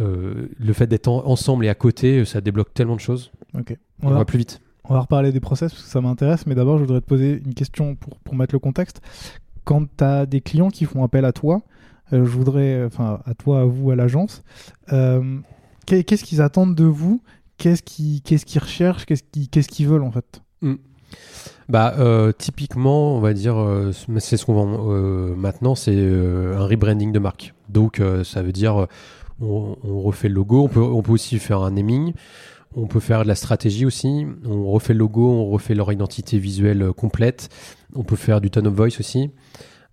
euh, le fait d'être en- ensemble et à côté ça débloque tellement de choses. Ok. on On va, va plus vite. on va reparler des process parce que ça m'intéresse, mais d'abord je voudrais te poser une question pour, pour mettre le contexte. Quand tu as des clients qui font appel à toi, euh, je voudrais, enfin à toi, à vous, à l'agence, euh, qu'est- qu'est-ce qu'ils attendent de vous? Qu'est-ce qu'ils recherchent? Qu'est-ce qu'ils qu'est-ce qu'ils veulent en fait? Bah euh, typiquement on va dire euh, c'est ce qu'on vend euh, maintenant c'est un rebranding de marque. Donc ça veut dire on, refait le logo on peut on peut aussi faire un naming on peut faire de la stratégie aussi on refait le logo on refait leur identité visuelle complète on peut faire du tone of voice aussi.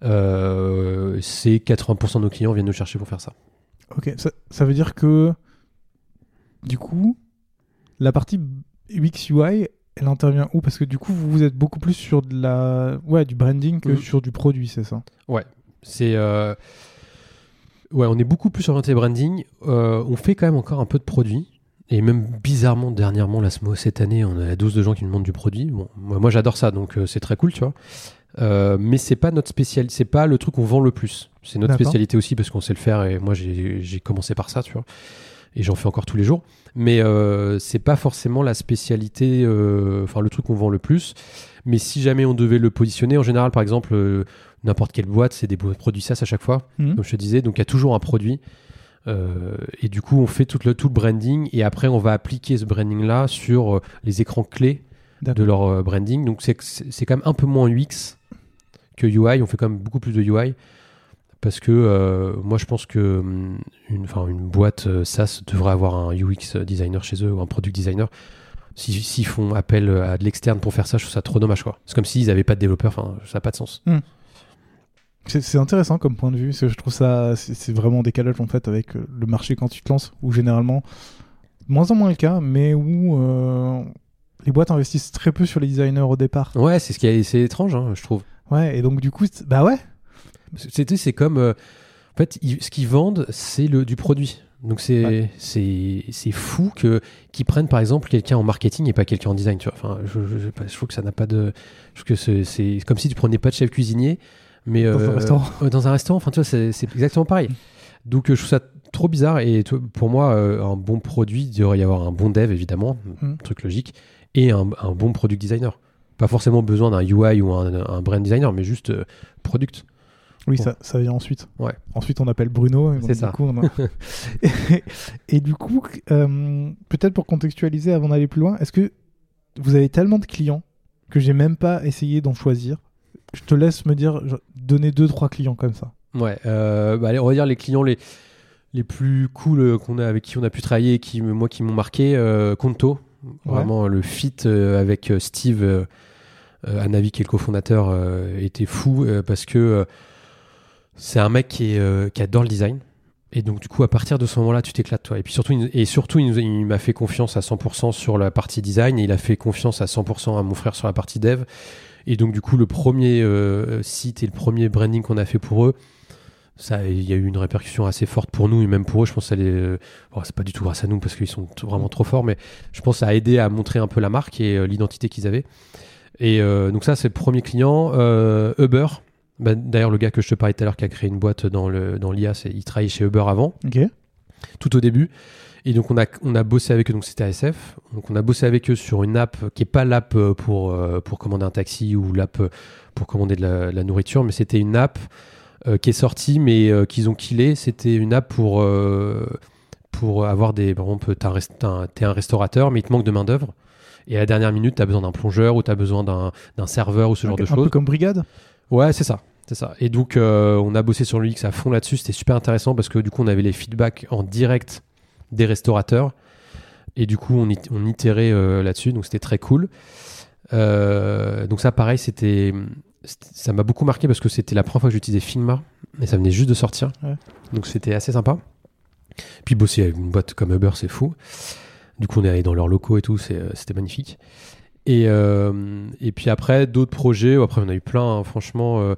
C'est 80% de nos clients viennent nous chercher pour faire ça. Ok, ça, ça veut dire que du coup, la partie UX UI, elle intervient où? Parce que du coup, vous, vous êtes beaucoup plus sur de la, ouais, du branding que Mhm. sur du produit, c'est ça? C'est. euh, Ouais, on est beaucoup plus orienté branding. Euh, on fait quand même encore un peu de produit. Et même bizarrement, dernièrement, la SMO, cette année, on a la dose de gens qui nous demandent du produit. Bon, moi, moi, j'adore ça, donc euh, c'est très cool, tu vois. Euh, mais c'est pas notre spécialité, c'est pas le truc qu'on vend le plus. C'est notre spécialité aussi parce qu'on sait le faire et moi j'ai commencé par ça, tu vois. Et j'en fais encore tous les jours. Mais euh, c'est pas forcément la spécialité, euh, enfin le truc qu'on vend le plus. Mais si jamais on devait le positionner, en général, par exemple, euh, n'importe quelle boîte, c'est des produits SaaS à chaque fois, Mhm. comme je te disais. Donc il y a toujours un produit. Euh, et du coup, on fait tout le, tout le branding et après, on va appliquer ce branding-là sur euh, les écrans clés de leur euh, branding. Donc c'est quand même un peu moins UX que UI. On fait quand même beaucoup plus de UI parce que euh, moi, je pense que hum, une, boîte euh, SaaS devrait avoir un UX designer chez eux ou un product designer. Si- S'ils font appel à de l'externe pour faire ça, je trouve ça trop dommage. quoi. C'est comme s'ils n'avaient pas de développeurs. Enfin, ça n'a pas de sens. C'est c'est intéressant comme point de vue, parce que je trouve ça, c'est vraiment en décalage en fait avec euh, le marché quand tu te lances, où généralement, moins en moins le cas, mais où euh, les boîtes investissent très peu sur les designers au départ. Ouais, c'est ce qui est, étrange, hein, je trouve. Ouais, et donc du coup, bah ouais, C'était, c'est comme. euh, en fait, ils- ce qu'ils vendent, c'est le, du produit. Donc c'est, Ouais. c'est, c'est fou que, qu'ils prennent par exemple quelqu'un en marketing et pas quelqu'un en design. Tu vois. Enfin, je, je, trouve que ça n'a pas de. Je trouve que c'est, c'est comme si tu prenais pas de chef cuisinier, mais. Dans un euh, restaurant. ouais, dans un restaurant, enfin, tu vois, c'est, c'est exactement pareil. Donc euh, je trouve ça trop bizarre. Et pour moi, euh, un bon produit, il devrait y avoir un bon dev, évidemment, Mm. truc logique, et un, un bon product designer. Pas forcément besoin d'un UI ou un, un brand designer, mais juste euh, product. Oui, Bon. ça, ça vient ensuite. Ouais. Ensuite, on appelle Bruno. C'est du ça. coup, on a- et, et du coup, euh, peut-être pour contextualiser avant d'aller plus loin, est-ce que vous avez tellement de clients que j'ai même pas essayé d'en choisir? Je te laisse me dire, donner deux, trois clients comme ça. Ouais, euh, bah, allez, on va dire les clients les, les plus cool euh, qu'on a, avec qui on a pu travailler, et qui, moi, qui m'ont marqué, euh, Conto. Vraiment, le fit avec Steve Anavi, qui est le cofondateur, était fou parce que c'est un mec qui, est, euh, qui adore le design. Et donc, du coup, à partir de ce moment-là, tu t'éclates, toi. Et puis surtout, il, m'a fait confiance à 100% sur la partie design et il a fait confiance à 100% à mon frère sur la partie dev. Et donc, du coup, le premier euh, site et le premier branding qu'on a fait pour eux, ça, il y a eu une répercussion assez forte pour nous et même pour eux. Je pense que euh, c'est pas du tout grâce à nous parce qu'ils sont vraiment trop forts, mais je pense que ça a aidé à montrer un peu la marque et l'identité qu'ils avaient. Et euh, donc ça, c'est le premier client. Uber. Bah, D'ailleurs, le gars que je te parlais tout à l'heure qui a créé une boîte dans l'IA, il travaillait chez Uber avant Ok. tout au début. Et donc on a, on a bossé avec eux, donc c'était ASF. Donc on a bossé avec eux sur une app qui est pas l'app euh, pour, euh, pour commander un taxi ou l'app euh, pour commander de la, de la nourriture, mais c'était une app euh, qui est sortie mais euh, qu'ils ont killé. C'était une app pour, pour avoir des... Par exemple, t'es un, rest- un- un restaurateur mais il te manque de main d'œuvre. Et à la dernière minute, tu as besoin d'un plongeur ou tu as besoin d'un serveur ou ce genre un, de un choses. peu comme Brigade? Ouais, c'est ça. C'est ça. Et donc, euh, on a bossé sur l'UX à fond là-dessus. C'était super intéressant parce que du coup, on avait les feedbacks en direct des restaurateurs. Et du coup, on, it- on itérait euh, là-dessus. Donc, c'était très cool. Euh, donc, ça, pareil, c'était. Ça m'a beaucoup marqué parce que c'était la première fois que j'utilisais Figma. Et ça venait juste de sortir. Ouais. Donc, c'était assez sympa. Puis, bosser avec une boîte comme Uber, c'est fou. Du coup, on est allé dans leurs locaux et tout. C'était magnifique. Et, et puis après, d'autres projets. Après, on a eu plein, hein, franchement.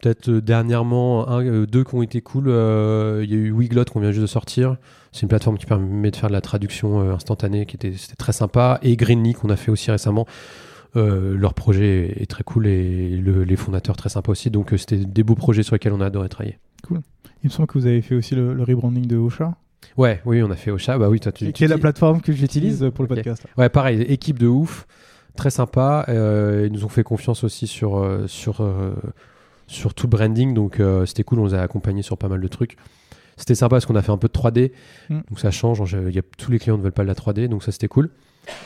Peut-être euh, dernièrement, un, euh, deux qui ont été cool. Euh, Il y a eu Wiglot qu'on vient juste de sortir. C'est une plateforme qui permet de faire de la traduction instantanée, qui était, c'était très sympa. Et Greenly qu'on a fait aussi récemment. Euh, leur projet est très cool et le- les fondateurs très sympas aussi. Donc euh, c'était des beaux projets sur lesquels on a adoré travailler. Il me semble que vous avez fait aussi le, le rebranding de Ocha, Ouais, oui, on a fait Ocha. Bah oui, toi tu. qui est la plateforme que j'utilise pour le podcast. Ouais, pareil, équipe de ouf, très sympa. Euh, ils nous ont fait confiance aussi sur, sur, sur tout le branding, donc euh, c'était cool, on les a accompagnés sur pas mal de trucs. C'était sympa parce qu'on a fait un peu de 3D, Mm. donc ça change. il y a, tous les clients ne veulent pas de la 3D, donc ça c'était cool.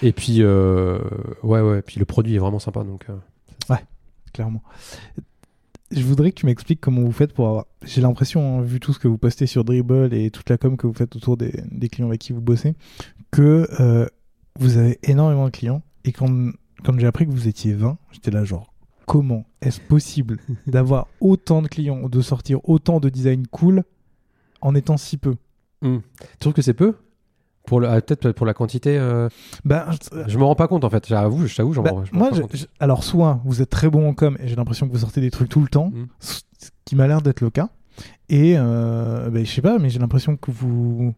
Et puis, euh, ouais, ouais, puis le produit est vraiment sympa, donc. euh, clairement. Je voudrais que tu m'expliques comment vous faites pour avoir. J'ai l'impression, hein, vu tout ce que vous postez sur Dribble et toute la com que vous faites autour des, des clients avec qui vous bossez, que euh, vous avez énormément de clients. Et quand, quand j'ai appris que vous étiez 20, j'étais là genre, comment est-ce possible d'avoir autant de clients, de sortir autant de design cool en étant si peu Tu trouves que c'est peu Pour le, ah, peut-être pour la quantité, euh, Ben, je- je me rends pas compte en fait. J'avoue, je t'avoue, j'en me rends- je me moi, rends pas je- compte. je- alors soit vous êtes très bon en com et j'ai l'impression que vous sortez des trucs tout le temps, Mm. ce qui m'a l'air d'être le cas. Et euh, ben, je sais pas, mais j'ai l'impression que vous,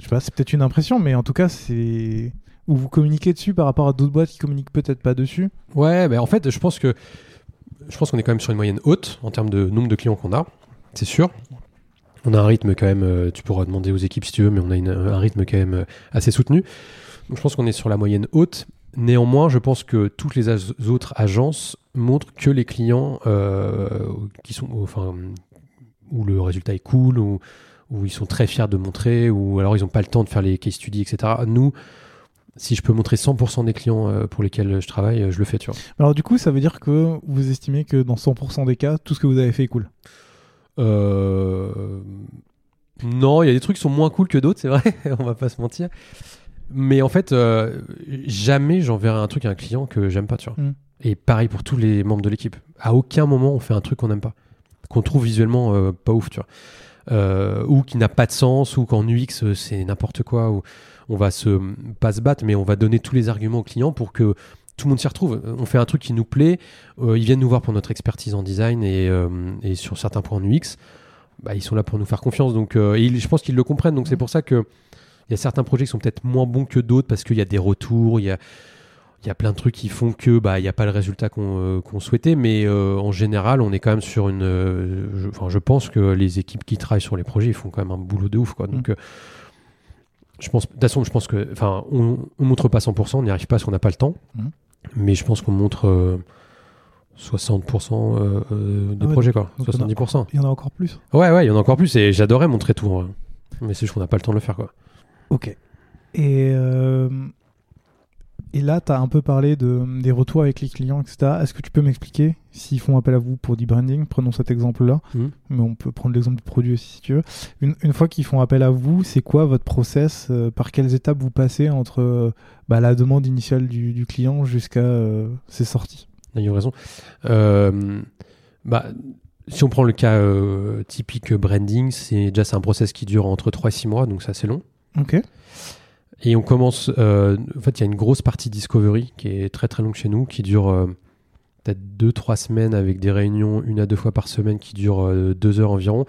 je sais pas, c'est peut-être une impression, mais en tout cas c'est où vous communiquez dessus par rapport à d'autres boîtes qui communiquent peut-être pas dessus. Ouais, ben en fait, je pense que je pense qu'on est quand même sur une moyenne haute en termes de nombre de clients qu'on a, c'est sûr. On a un rythme quand même, euh, tu pourras demander aux équipes si tu veux, mais on a un rythme quand même euh, assez soutenu. Donc je pense qu'on est sur la moyenne haute. Néanmoins, je pense que toutes les autres agences montrent que les clients euh, qui sont, enfin, où le résultat est cool, ou où ils sont très fiers de montrer, ou alors ils n'ont pas le temps de faire les case studies, etc. Nous, si je peux montrer 100% des clients euh, pour lesquels je travaille, euh, je le fais, tu vois. Alors du coup, ça veut dire que vous estimez que dans 100% des cas, tout ce que vous avez fait est cool? Euh... Non, il y a des trucs qui sont moins cool que d'autres, c'est vrai, on va pas se mentir. Mais en fait, euh, jamais j'enverrai un truc à un client que j'aime pas, tu vois. Mm. Et pareil pour tous les membres de l'équipe. À aucun moment on fait un truc qu'on n'aime pas, qu'on trouve visuellement euh, pas ouf, tu vois. Ou qui n'a pas de sens, ou qu'en UX c'est n'importe quoi, ou on va se pas se battre, mais on va donner tous les arguments au client pour que tout le monde s'y retrouve. On fait un truc qui nous plaît, euh, ils viennent nous voir pour notre expertise en design et, euh, et sur certains points en UX. Bah, ils sont là pour nous faire confiance. Donc, euh, et ils- je pense qu'ils le comprennent. Donc, c'est pour ça que il y a certains projets qui sont peut-être moins bons que d'autres parce qu'il y a des retours, il y a, il y a plein de trucs qui font que bah il n'y a pas le résultat qu'on euh, souhaitait. Mais euh, en général, on est quand même sur une. euh, je, pense que les équipes qui travaillent sur les projets, ils font quand même un boulot de ouf. Quoi. Donc, euh, je pense. De toute façon, je pense que. Enfin, on, on montre pas 100%, on n'y arrive pas parce qu'on n'a pas le temps. Mhm. Mais je pense qu'on montre. euh, 60% euh, euh, des Ah ouais, projets quoi, donc on a- 70%. Il y en a encore plus. Ouais, ouais, il y en a encore plus et j'adorais montrer tout. hein. Mais c'est juste qu'on n'a pas le temps de le faire, quoi. Ok. Et, euh, et là, tu as un peu parlé de, des retours avec les clients, etc. Est-ce que tu peux m'expliquer s'ils font appel à vous pour du branding? Prenons cet exemple-là. Mhm. Mais on peut prendre l'exemple du produit aussi si tu veux. Une, une fois qu'ils font appel à vous, c'est quoi votre process euh, Par quelles étapes vous passez entre euh, bah, la demande initiale du, du client jusqu'à euh, ses sorties? Il y a raison. Bah, si on prend le cas typique branding, c'est déjà c'est un process qui dure entre 3 et 6 mois, donc c'est assez long. Ok. Et on commence. euh, en fait, il y a une grosse partie discovery qui est très très longue chez nous, qui dure euh, peut-être 2-3 semaines avec des réunions une à deux fois par semaine qui durent 2 heures environ.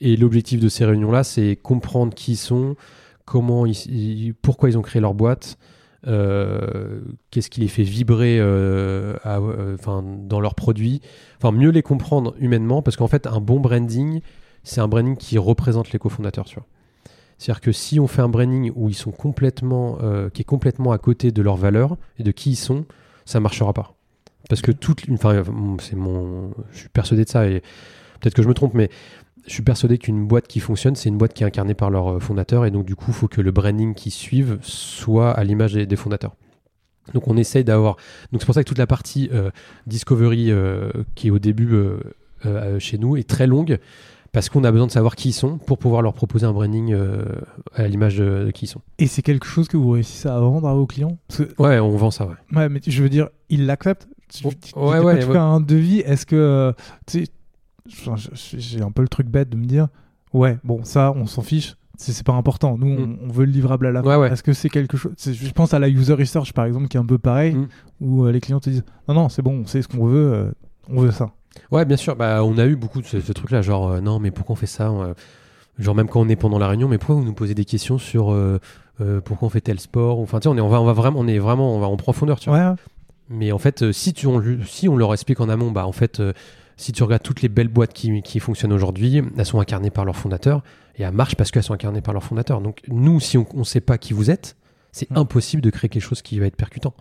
Et l'objectif de ces réunions-là, c'est comprendre qui ils sont, comment ils, pourquoi ils ont créé leur boîte, euh, qu'est-ce qui les fait vibrer euh, euh, dans leurs produits. Enfin, mieux les comprendre humainement, parce qu'en fait, un bon branding, c'est un branding qui représente les cofondateurs, tu vois. C'est-à-dire que si on fait un branding où ils sont complètement, euh, qui est complètement à côté de leurs valeurs et de qui ils sont, ça marchera pas. Parce que toute, enfin, c'est mon, je suis persuadé de ça et peut-être que je me trompe, mais je suis persuadé qu'une boîte qui fonctionne, c'est une boîte qui est incarnée par leurs euh, fondateurs et donc du coup, il faut que le branding qui suive soit à l'image des, fondateurs. Donc on essaye d'avoir. Donc c'est pour ça que toute la partie euh, discovery qui est au début chez nous est très longue parce qu'on a besoin de savoir qui ils sont pour pouvoir leur proposer un branding euh, à l'image de, de qui ils sont. Et c'est quelque chose que vous réussissez à vendre à vos clients Parce que Ouais, on vend ça, ouais. Ouais, mais je veux dire, ils l'acceptent. Tu- Oh, ouais, ouais, tu ouais. fais un devis, est-ce que. euh, j'ai un peu le truc bête de me dire, ouais, bon, ça, on s'en fiche. C'est pas important. Nous, on, Mm. on veut le livrable à la fin. Ouais, ouais. Est-ce que c'est quelque chose. Je pense à la user research, par exemple, qui est un peu pareil, Mm. où euh, les clients te disent, non, non, c'est bon, on sait ce qu'on veut, euh, on veut ça. Ouais, bien sûr. Bah, on a eu beaucoup de ce, ce truc-là, genre euh, non, mais pourquoi on fait ça euh, Genre même quand on est pendant la réunion, mais pourquoi vous nous posez des questions sur euh, pourquoi on fait tel sport Enfin, tu sais, on est, on va, on va vraiment, on est vraiment, on va en profondeur, tu vois. Ouais. Mais en fait, si tu on, si on leur explique en amont, bah en fait, si tu regardes toutes les belles boîtes qui, qui fonctionnent aujourd'hui, elles sont incarnées par leurs fondateurs et elles marchent parce qu'elles sont incarnées par leurs fondateurs. Donc nous, si on ne sait pas qui vous êtes, c'est impossible de créer quelque chose qui va être percutant.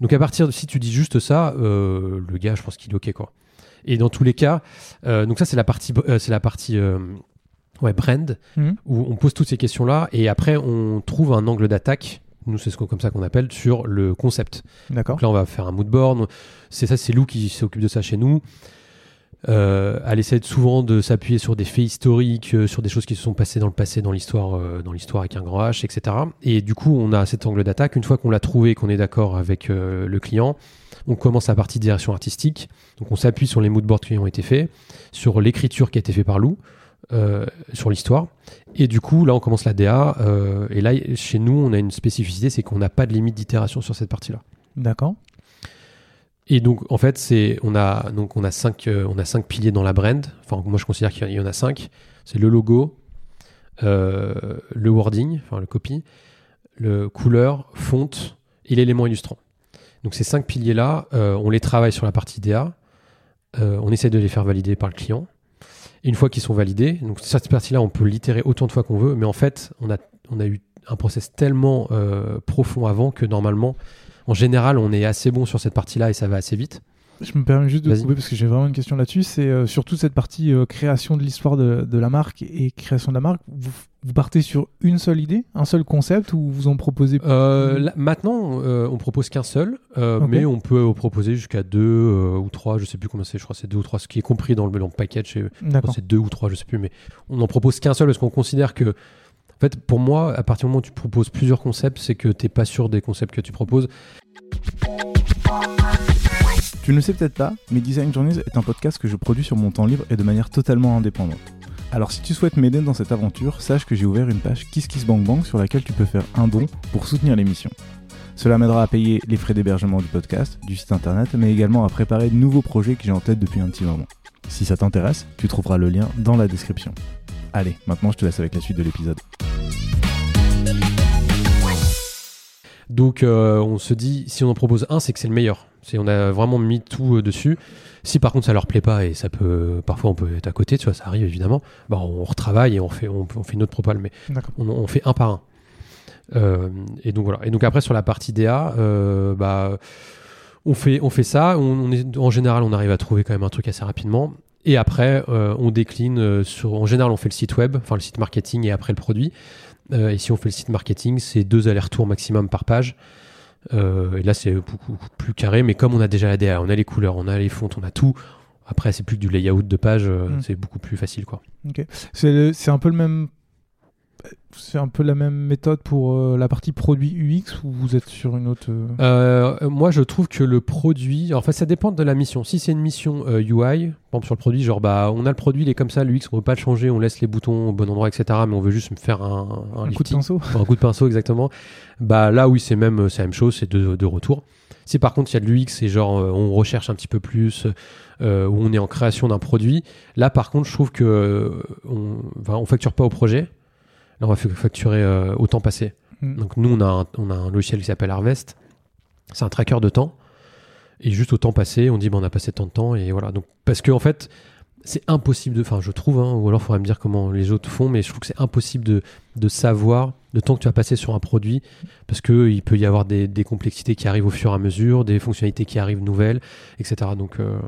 Donc à partir de si tu dis juste ça, le gars, je pense qu'il est ok quoi. Et dans tous les cas, euh, donc ça c'est la partie, euh, c'est la partie euh, ouais brand Mhm. où on pose toutes ces questions là et après on trouve un angle d'attaque. Nous c'est ce qu'on- comme ça qu'on appelle sur le concept. D'accord. Donc là, on va faire un mood board. C'est ça, c'est Lou qui s'occupe de ça chez nous. Euh, elle essaie souvent de s'appuyer sur des faits historiques, euh, sur des choses qui se sont passées dans le passé, dans l'histoire, euh, dans l'histoire avec un grand H, etc. Et du coup, on a cet angle d'attaque. Une fois qu'on l'a trouvé, qu'on est d'accord avec euh, le client, on commence la partie direction artistique. Donc, on s'appuie sur les mood boards qui ont été faits, sur l'écriture qui a été faite par Lou. euh, sur l'histoire. Et du coup, là, on commence la DA. euh, et là, chez nous, on a une spécificité, c'est qu'on n'a pas de limite d'itération sur cette partie-là. D'accord. Et donc, en fait, c'est on a donc on a cinq euh, on a cinq piliers dans la brand. Enfin, moi, je considère qu'il y en a cinq. C'est le logo, euh, le wording, enfin le copy, le couleur, fonte et l'élément illustrant. Donc ces cinq piliers-là, euh, on les travaille sur la partie DA. On essaie de les faire valider par le client. Et une fois qu'ils sont validés, donc cette partie-là, on peut l'itérer autant de fois qu'on veut, mais en fait, on a, on a eu un process tellement profond avant que normalement, en général, on est assez bon sur cette partie-là et ça va assez vite. Je me permets juste de couper parce que j'ai vraiment une question là-dessus. C'est euh, surtout cette partie euh, création de l'histoire de, de la marque et création de la marque. Vous, vous partez sur une seule idée, un seul concept ou vous en proposez Euh, là, maintenant, euh, on propose qu'un seul, mais on peut proposer jusqu'à deux ou trois, je sais plus combien c'est, je crois que c'est deux ou trois, ce qui est compris dans le, dans le package, c'est deux ou trois, je sais plus, mais on n'en propose qu'un seul parce qu'on considère que, en fait, pour moi, à partir du moment où tu proposes plusieurs concepts, c'est que t'es pas sûr des concepts que tu proposes. Tu ne sais peut-être pas, mais Design Journeys est un podcast que je produis sur mon temps libre et de manière totalement indépendante. Alors si tu souhaites m'aider dans cette aventure, sache que j'ai ouvert une page KissKissBankBank sur laquelle tu peux faire un don pour soutenir l'émission. Cela m'aidera à payer les frais d'hébergement du podcast, du site internet, mais également à préparer de nouveaux projets que j'ai en tête depuis un petit moment. Si ça t'intéresse, tu trouveras le lien dans la description. Allez, maintenant je te laisse avec la suite de l'épisode. Donc, euh, on se dit, si on en propose un, c'est que c'est le meilleur. C'est on a vraiment mis tout euh, dessus. Si par contre ça leur plaît pas et ça peut, parfois on peut être à côté, tu vois, ça arrive évidemment. Bah, on retravaille et on fait, on, on fait une autre propale, mais on, on fait un par un. Euh, et donc voilà. Et donc après sur la partie DA, euh, bah, on fait, on fait ça. On, on est, en général, on arrive à trouver quand même un truc assez rapidement. Et après, euh, on décline sur. En général, on fait le site web, enfin le site marketing et après le produit. Euh, et si on fait le site marketing, c'est deux allers-retours maximum par page. Euh, et là, c'est beaucoup plus carré. Mais comme on a déjà la DA, on a les couleurs, on a les fontes, on a tout. Après, c'est plus que du layout de page. euh, Mm. C'est beaucoup plus facile, quoi. Le- c'est un peu le même. C'est un peu la même méthode pour euh, la partie produit UX ou vous êtes sur une autre. euh, Euh, moi, je trouve que le produit, en fait, ça dépend de la mission. Si c'est une mission euh, UI, par exemple sur le produit, genre bah, on a le produit, il est comme ça, le X, on veut pas le changer, on laisse les boutons au bon endroit, etc. Mais on veut juste faire un, un, un coup de pinceau un coup de pinceau, exactement. Bah là, oui, c'est même, c'est la même chose, c'est deux, deux retours. Si par contre il y a de l'UX, c'est genre on recherche un petit peu plus, euh, où on est en création d'un produit. Là, par contre, je trouve que euh, on, enfin, on facture pas au projet. Là, on va fa- facturer euh, au temps passé. Mm. Donc nous, on a un, on a un logiciel qui s'appelle Harvest. C'est un tracker de temps. Et juste au temps passé, on dit, bah, on a passé tant de temps. Et voilà. Donc, parce que en fait, c'est impossible de. Enfin, je trouve, hein, ou alors il faudrait me dire comment les autres font, mais je trouve que c'est impossible de, de savoir le temps que tu as passé sur un produit. Parce qu'il peut y avoir des, des complexités qui arrivent au fur et à mesure, des fonctionnalités qui arrivent nouvelles, etc. Donc, euh,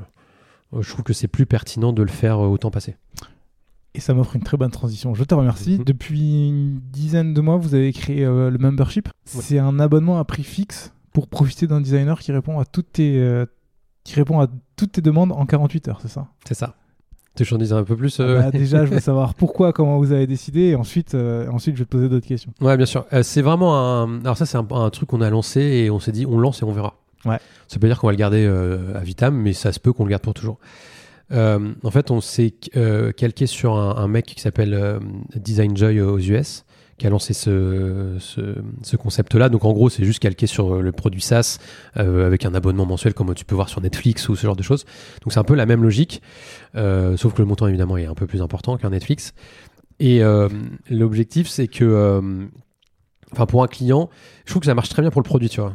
je trouve que c'est plus pertinent de le faire euh, au temps passé. Et ça m'offre une très bonne transition. Je te remercie. Mhm. Depuis une dizaine de mois, vous avez créé euh, le membership. C'est un abonnement à prix fixe pour profiter d'un designer qui répond à toutes tes, euh, qui répond à toutes tes demandes en 48 heures, c'est ça? C'est ça. Tu j'en dise un peu plus Ah euh, bah, Déjà, je veux savoir pourquoi, comment vous avez décidé, et ensuite, euh, ensuite je vais te poser d'autres questions. Ouais, bien sûr. Euh, c'est vraiment un. Alors, ça, c'est un, un truc qu'on a lancé et on s'est dit, on lance et on verra. Ouais. Ça veut dire qu'on va le garder euh, à vitam, mais ça se peut qu'on le garde pour toujours. Euh, en fait, on s'est euh, calqué sur un, mec qui s'appelle euh, Design Joy aux US, qui a lancé ce, ce, ce concept-là. Donc, en gros, c'est juste calqué sur euh, le produit SaaS avec un abonnement mensuel comme tu peux voir sur Netflix ou ce genre de choses. Donc, c'est un peu la même logique, sauf que le montant, évidemment, est un peu plus important qu'un Netflix. Et l'objectif, c'est que, enfin, pour un client, je trouve que ça marche très bien pour le produit, tu vois.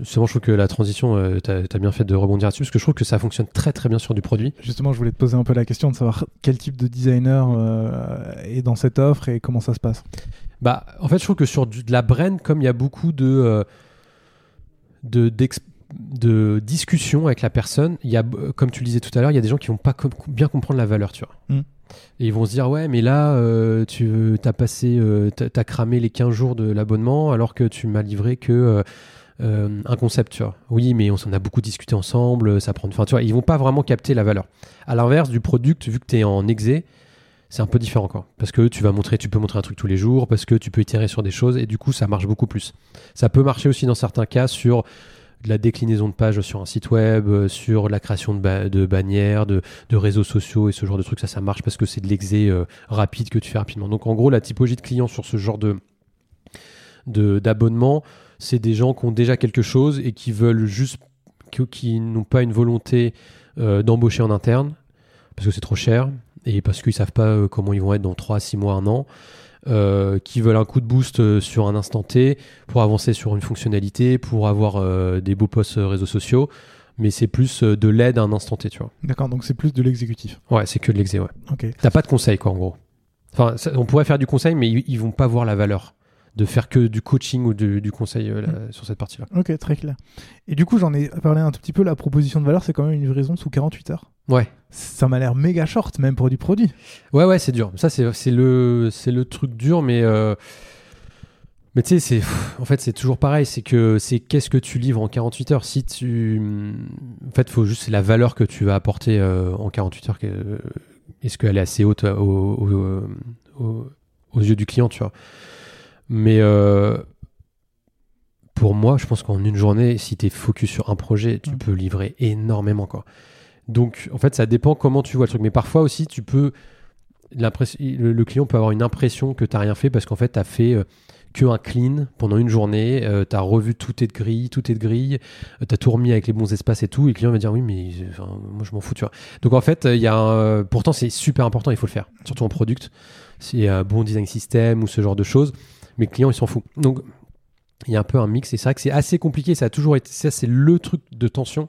Justement, je trouve que la transition, euh, t'as as bien fait de rebondir là-dessus, parce que je trouve que ça fonctionne très très bien sur du produit. Justement, je voulais te poser un peu la question de savoir quel type de designer euh, est dans cette offre et comment ça se passe. Bah, en fait, je trouve que sur du- de la brand, comme il y a beaucoup de, euh, de, discussions avec la personne, il y a, comme tu le disais tout à l'heure, il y a des gens qui vont pas com- bien comprendre la valeur, tu vois. Mm. Et ils vont se dire, ouais, mais là, euh, tu as passé, euh, t'as- t'as cramé les 15 jours de l'abonnement alors que tu m'as livré que euh, euh, un concept, tu vois. Oui, mais on s'en a beaucoup discuté ensemble, ça prend. Enfin, tu vois, ils vont pas vraiment capter la valeur. À l'inverse du product, vu que tu es en exé, c'est un peu différent, quoi. Parce que tu vas montrer, tu peux montrer un truc tous les jours, parce que tu peux itérer sur des choses, et du coup, ça marche beaucoup plus. Ça peut marcher aussi dans certains cas sur la déclinaison de pages sur un site web, euh, sur la création de, ba- de bannières, de, réseaux sociaux et ce genre de trucs. Ça, ça marche parce que c'est de l'exé euh, rapide que tu fais rapidement. Donc, en gros, la typologie de clients sur ce genre de- d'abonnement, c'est des gens qui ont déjà quelque chose et qui veulent juste, qui, qui n'ont pas une volonté euh, d'embaucher en interne parce que c'est trop cher et parce qu'ils savent pas euh, comment ils vont être dans 3, 6 mois, 1 an. euh, qui veulent un coup de boost sur un instant T pour avancer sur une fonctionnalité, pour avoir euh, des beaux posts réseaux sociaux, mais c'est plus de l'aide à un instant T, tu vois. D'accord, donc c'est plus de l'exécutif. Ouais, c'est que de l'exé, ouais. Ok. T'as pas de conseil, quoi, en gros. Enfin, ça- on pourrait faire du conseil, mais ils, ils vont pas voir la valeur de faire que du coaching ou du, du conseil euh, là, sur cette partie-là. Ok, très clair. Et du coup, j'en ai parlé un tout petit peu. La proposition de valeur, c'est quand même une livraison sous 48 heures. Ouais. Ça m'a l'air méga short, même pour du produit. Ouais, ouais, c'est dur. Ça, c'est le, le truc dur, mais. euh, Mais tu sais, c'est, en fait, c'est toujours pareil. C'est que c'est qu'est-ce que tu livres en 48 heures? Si tu, en fait, faut juste c'est la valeur que tu vas apporter euh, en 48 heures. Est-ce qu'elle est assez haute euh, au- au- au- aux yeux du client, tu vois? Mais euh, pour moi, je pense qu'en une journée, si tu es focus sur un projet, tu Mm. peux livrer énormément, quoi. Donc, en fait, ça dépend comment tu vois le truc. Mais parfois aussi, tu peux le, le client peut avoir une impression que tu n'as rien fait parce qu'en fait, tu as fait euh, que un clean pendant une journée, tu as revu tout tes de grille, tout est de grille, tu as tout remis avec les bons espaces et tout, et le client va dire oui, mais euh, enfin, moi je m'en fous, tu vois. Donc en fait, il y a un- pourtant c'est super important, il faut le faire, surtout en product, c'est un bon design system ou ce genre de choses, mais le client il s'en fout. Donc il y a un peu un mix, et c'est vrai que c'est assez compliqué, ça a toujours été, ça c'est le truc de tension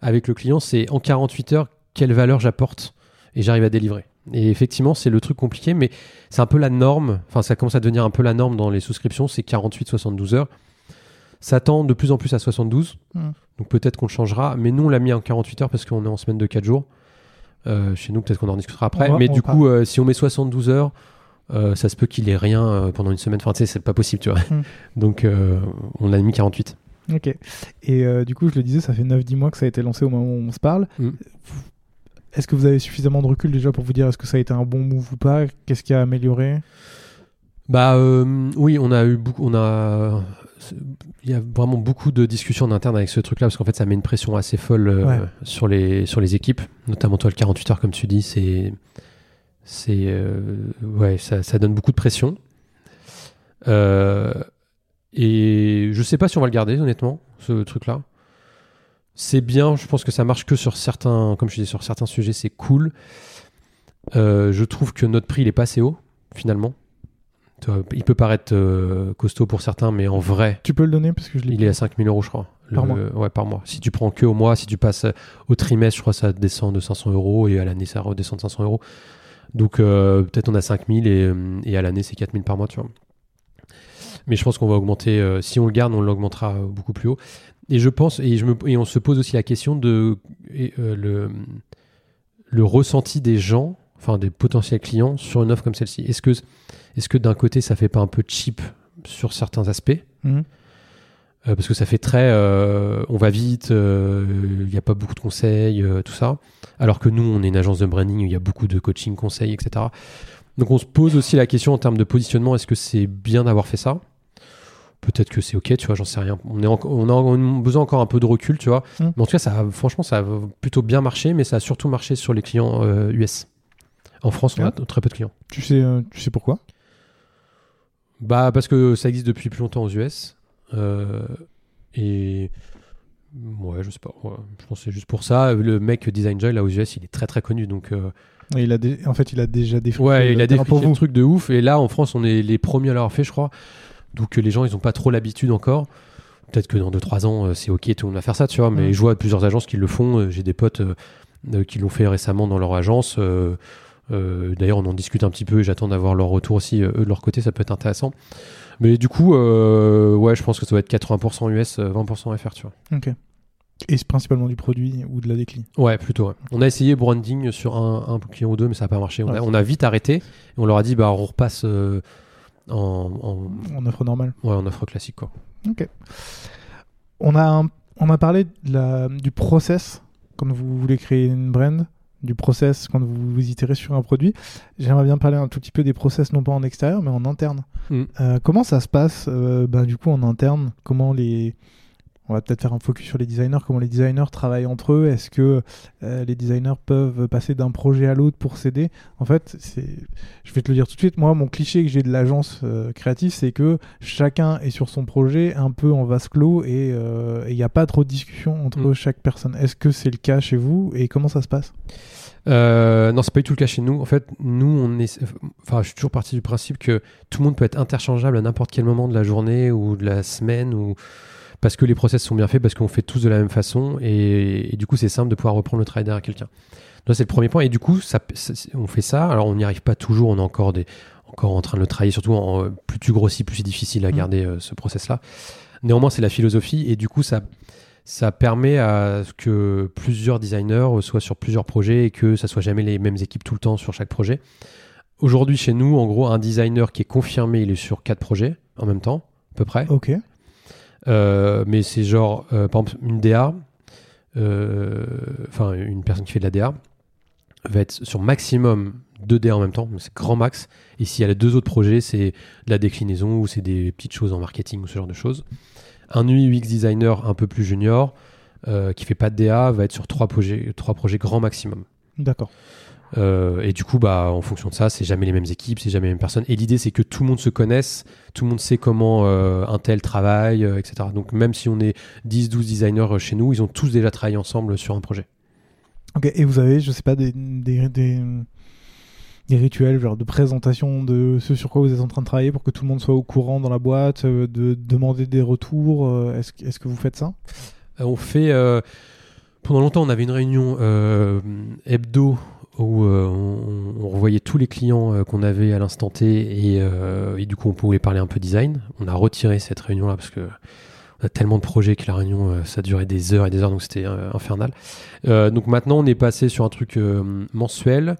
avec le client, c'est en 48 heures, quelle valeur j'apporte et j'arrive à délivrer. Et effectivement, c'est le truc compliqué, mais c'est un peu la norme. Enfin, ça commence à devenir un peu la norme dans les souscriptions, c'est 48-72 heures. Ça tend de plus en plus à 72. Mm. Donc peut-être qu'on le changera. Mais nous, on l'a mis en 48 heures parce qu'on est en semaine de 4 jours. Euh, chez nous, peut-être qu'on en discutera après. Va- mais du coup, euh, si on met 72 heures, euh, ça se peut qu'il ait rien euh, pendant une semaine. Enfin, tu sais, c'est pas possible, tu vois. Mm. Donc, euh, on a mis 48. Ok. Et euh, du coup, je le disais, ça fait 9-10 mois que ça a été lancé au moment où on se parle. Mm. Est-ce que vous avez suffisamment de recul déjà pour vous dire est-ce que ça a été un bon move ou pas? Qu'est-ce qui a amélioré? Bah euh, oui, on a eu beaucoup, on a, il y a vraiment beaucoup de discussions en interne avec ce truc-là parce qu'en fait ça met une pression assez folle euh, Ouais. sur les sur les équipes, notamment toi le 48 heures comme tu dis, c'est c'est euh, ouais ça, ça donne beaucoup de pression. Euh, et je sais pas si on va le garder honnêtement ce truc-là. C'est bien, je pense que ça marche que sur certains, comme je disais, sur certains sujets, c'est cool. Euh, je trouve que notre prix il est pas assez haut finalement. Il peut paraître costaud pour certains, mais en vrai, Tu peux le donner parce que je l'ai il est à 5000 euros, je crois. Par mois. Ouais, par mois. Si tu prends que au mois, si tu passes au trimestre, je crois que ça descend de 500 euros et à l'année, ça redescend de 500 euros. Donc, euh, peut-être on a 5000 et, euh, et à l'année, c'est 4000 par mois. Mais je pense qu'on va augmenter, euh, si on le garde, on l'augmentera beaucoup plus haut. Et je pense, et, on se pose aussi la question de le, ressenti des gens, enfin des potentiels clients sur une offre comme celle-ci. Est-ce que, d'un côté, ça fait pas un peu cheap sur certains aspects? Mhm. Euh, parce que ça fait très euh, on va vite, euh, il n'y a pas beaucoup de conseils, tout ça. Alors que nous, on est une agence de branding où il y a beaucoup de coaching, conseils, etc. Donc on se pose aussi la question en termes de positionnement, est-ce que c'est bien d'avoir fait ça? Peut-être que c'est ok, tu vois, j'en sais rien. On, est en- on a en- besoin encore un peu de recul, tu vois. Mm. Mais en tout cas, ça a- franchement, ça a plutôt bien marché, mais ça a surtout marché sur les clients US. En France, on a très peu de clients. Tu sais, tu sais pourquoi? Bah parce que ça existe depuis plus longtemps aux US. Euh, et ouais, je sais pas. ouais, je pense que c'est juste pour ça. Le mec Design Joy là aux US, il est très très connu. Donc euh, Et il a dé- En fait, il a déjà défriché ouais, il a défriché vous. truc de ouf. Et là en France, on est les premiers à l'avoir fait, je crois. Donc euh, les gens, ils ont pas trop l'habitude encore. Peut-être que dans 2-3 ans, c'est ok, tout le monde va faire ça, tu vois. Mais je vois plusieurs agences qui le font. J'ai des potes euh, qui l'ont fait récemment dans leur agence. Euh, euh, D'ailleurs, on en discute un petit peu et j'attends d'avoir leur retour aussi. eux, de leur côté, ça peut être intéressant. Mais du coup, euh, ouais, je pense que ça doit être 80% US, euh, 20% FR, tu vois. Ok. Et c'est principalement du produit ou de la déclin. Ouais, plutôt. ouais. On a essayé branding sur un, un client ou deux, mais ça n'a pas marché. On, a, Ouais. on a vite arrêté et on leur a dit, bah, on repasse euh, en, en, En offre normale. ouais, en offre classique, quoi. Ok. On a, un- on a parlé de la, du process quand vous voulez créer une brand, du process quand vous, vous itérez sur un produit. J'aimerais bien parler un tout petit peu des process, non pas en extérieur, mais en interne. Mm. Euh, comment ça se passe, euh, ben, du coup, en interne? Comment les. On va peut-être faire un focus sur les designers, comment les designers travaillent entre eux. Est-ce que euh, les designers peuvent passer d'un projet à l'autre pour s'aider? En fait, je vais te le dire tout de suite. Moi, mon cliché que j'ai de l'agence euh, créative, c'est que chacun est sur son projet, un peu en vase clos, et euh, il n'y a pas trop de discussion entre Mm. chaque personne. Est-ce que c'est le cas chez vous et comment ça se passe? Non, c'est pas du tout le cas chez nous. En fait, nous, on est. Enfin, je suis toujours parti du principe que tout le monde peut être interchangeable à n'importe quel moment de la journée ou de la semaine ou parce que les process sont bien faits, parce qu'on fait tous de la même façon et, et du coup, c'est simple de pouvoir reprendre le travail derrière quelqu'un. Donc, c'est le premier point. Et du coup, ça, on fait ça. Alors, on n'y arrive pas toujours. On est encore des, encore en train de le travailler. Surtout, en, euh, plus tu grossis, plus c'est difficile à Mhm. garder euh, ce process-là. Néanmoins, c'est la philosophie et du coup, ça, ça permet à ce que plusieurs designers soient sur plusieurs projets et que ça soit jamais les mêmes équipes tout le temps sur chaque projet. Aujourd'hui, chez nous, en gros, un designer qui est confirmé, il est sur quatre projets en même temps, à peu près. Ok. Euh, mais c'est genre, euh, par exemple, une DA, euh, enfin, une personne qui fait de la DA, va être sur maximum deux DA en même temps, c'est grand max. Et s'il y a deux autres projets, c'est de la déclinaison ou c'est des petites choses en marketing ou ce genre de choses. Un UX designer un peu plus junior, euh, qui fait pas de DA, va être sur trois projets, trois projets grand maximum. D'accord. Euh, et du coup, bah, en fonction de ça, c'est jamais les mêmes équipes, c'est jamais les mêmes personnes. Et l'idée, c'est que tout le monde se connaisse, tout le monde sait comment euh, un tel travaille, euh, etc. Donc, même si on est 10-12 designers euh, chez nous, ils ont tous déjà travaillé ensemble sur un projet. Ok. Et vous avez, je sais pas, des, des, des, des rituels, genre de présentation de ce sur quoi vous êtes en train de travailler pour que tout le monde soit au courant dans la boîte, euh, de demander des retours. Est-ce que- vous faites ça? On fait. pendant longtemps, on avait une réunion euh, hebdo où euh, on, revoyait tous les clients euh, qu'on avait à l'instant T et, euh, et du coup, on pouvait parler un peu design. On a retiré cette réunion-là parce que on a tellement de projets que la réunion, ça durait des heures et des heures, donc c'était infernal. Donc maintenant, on est passé sur un truc mensuel.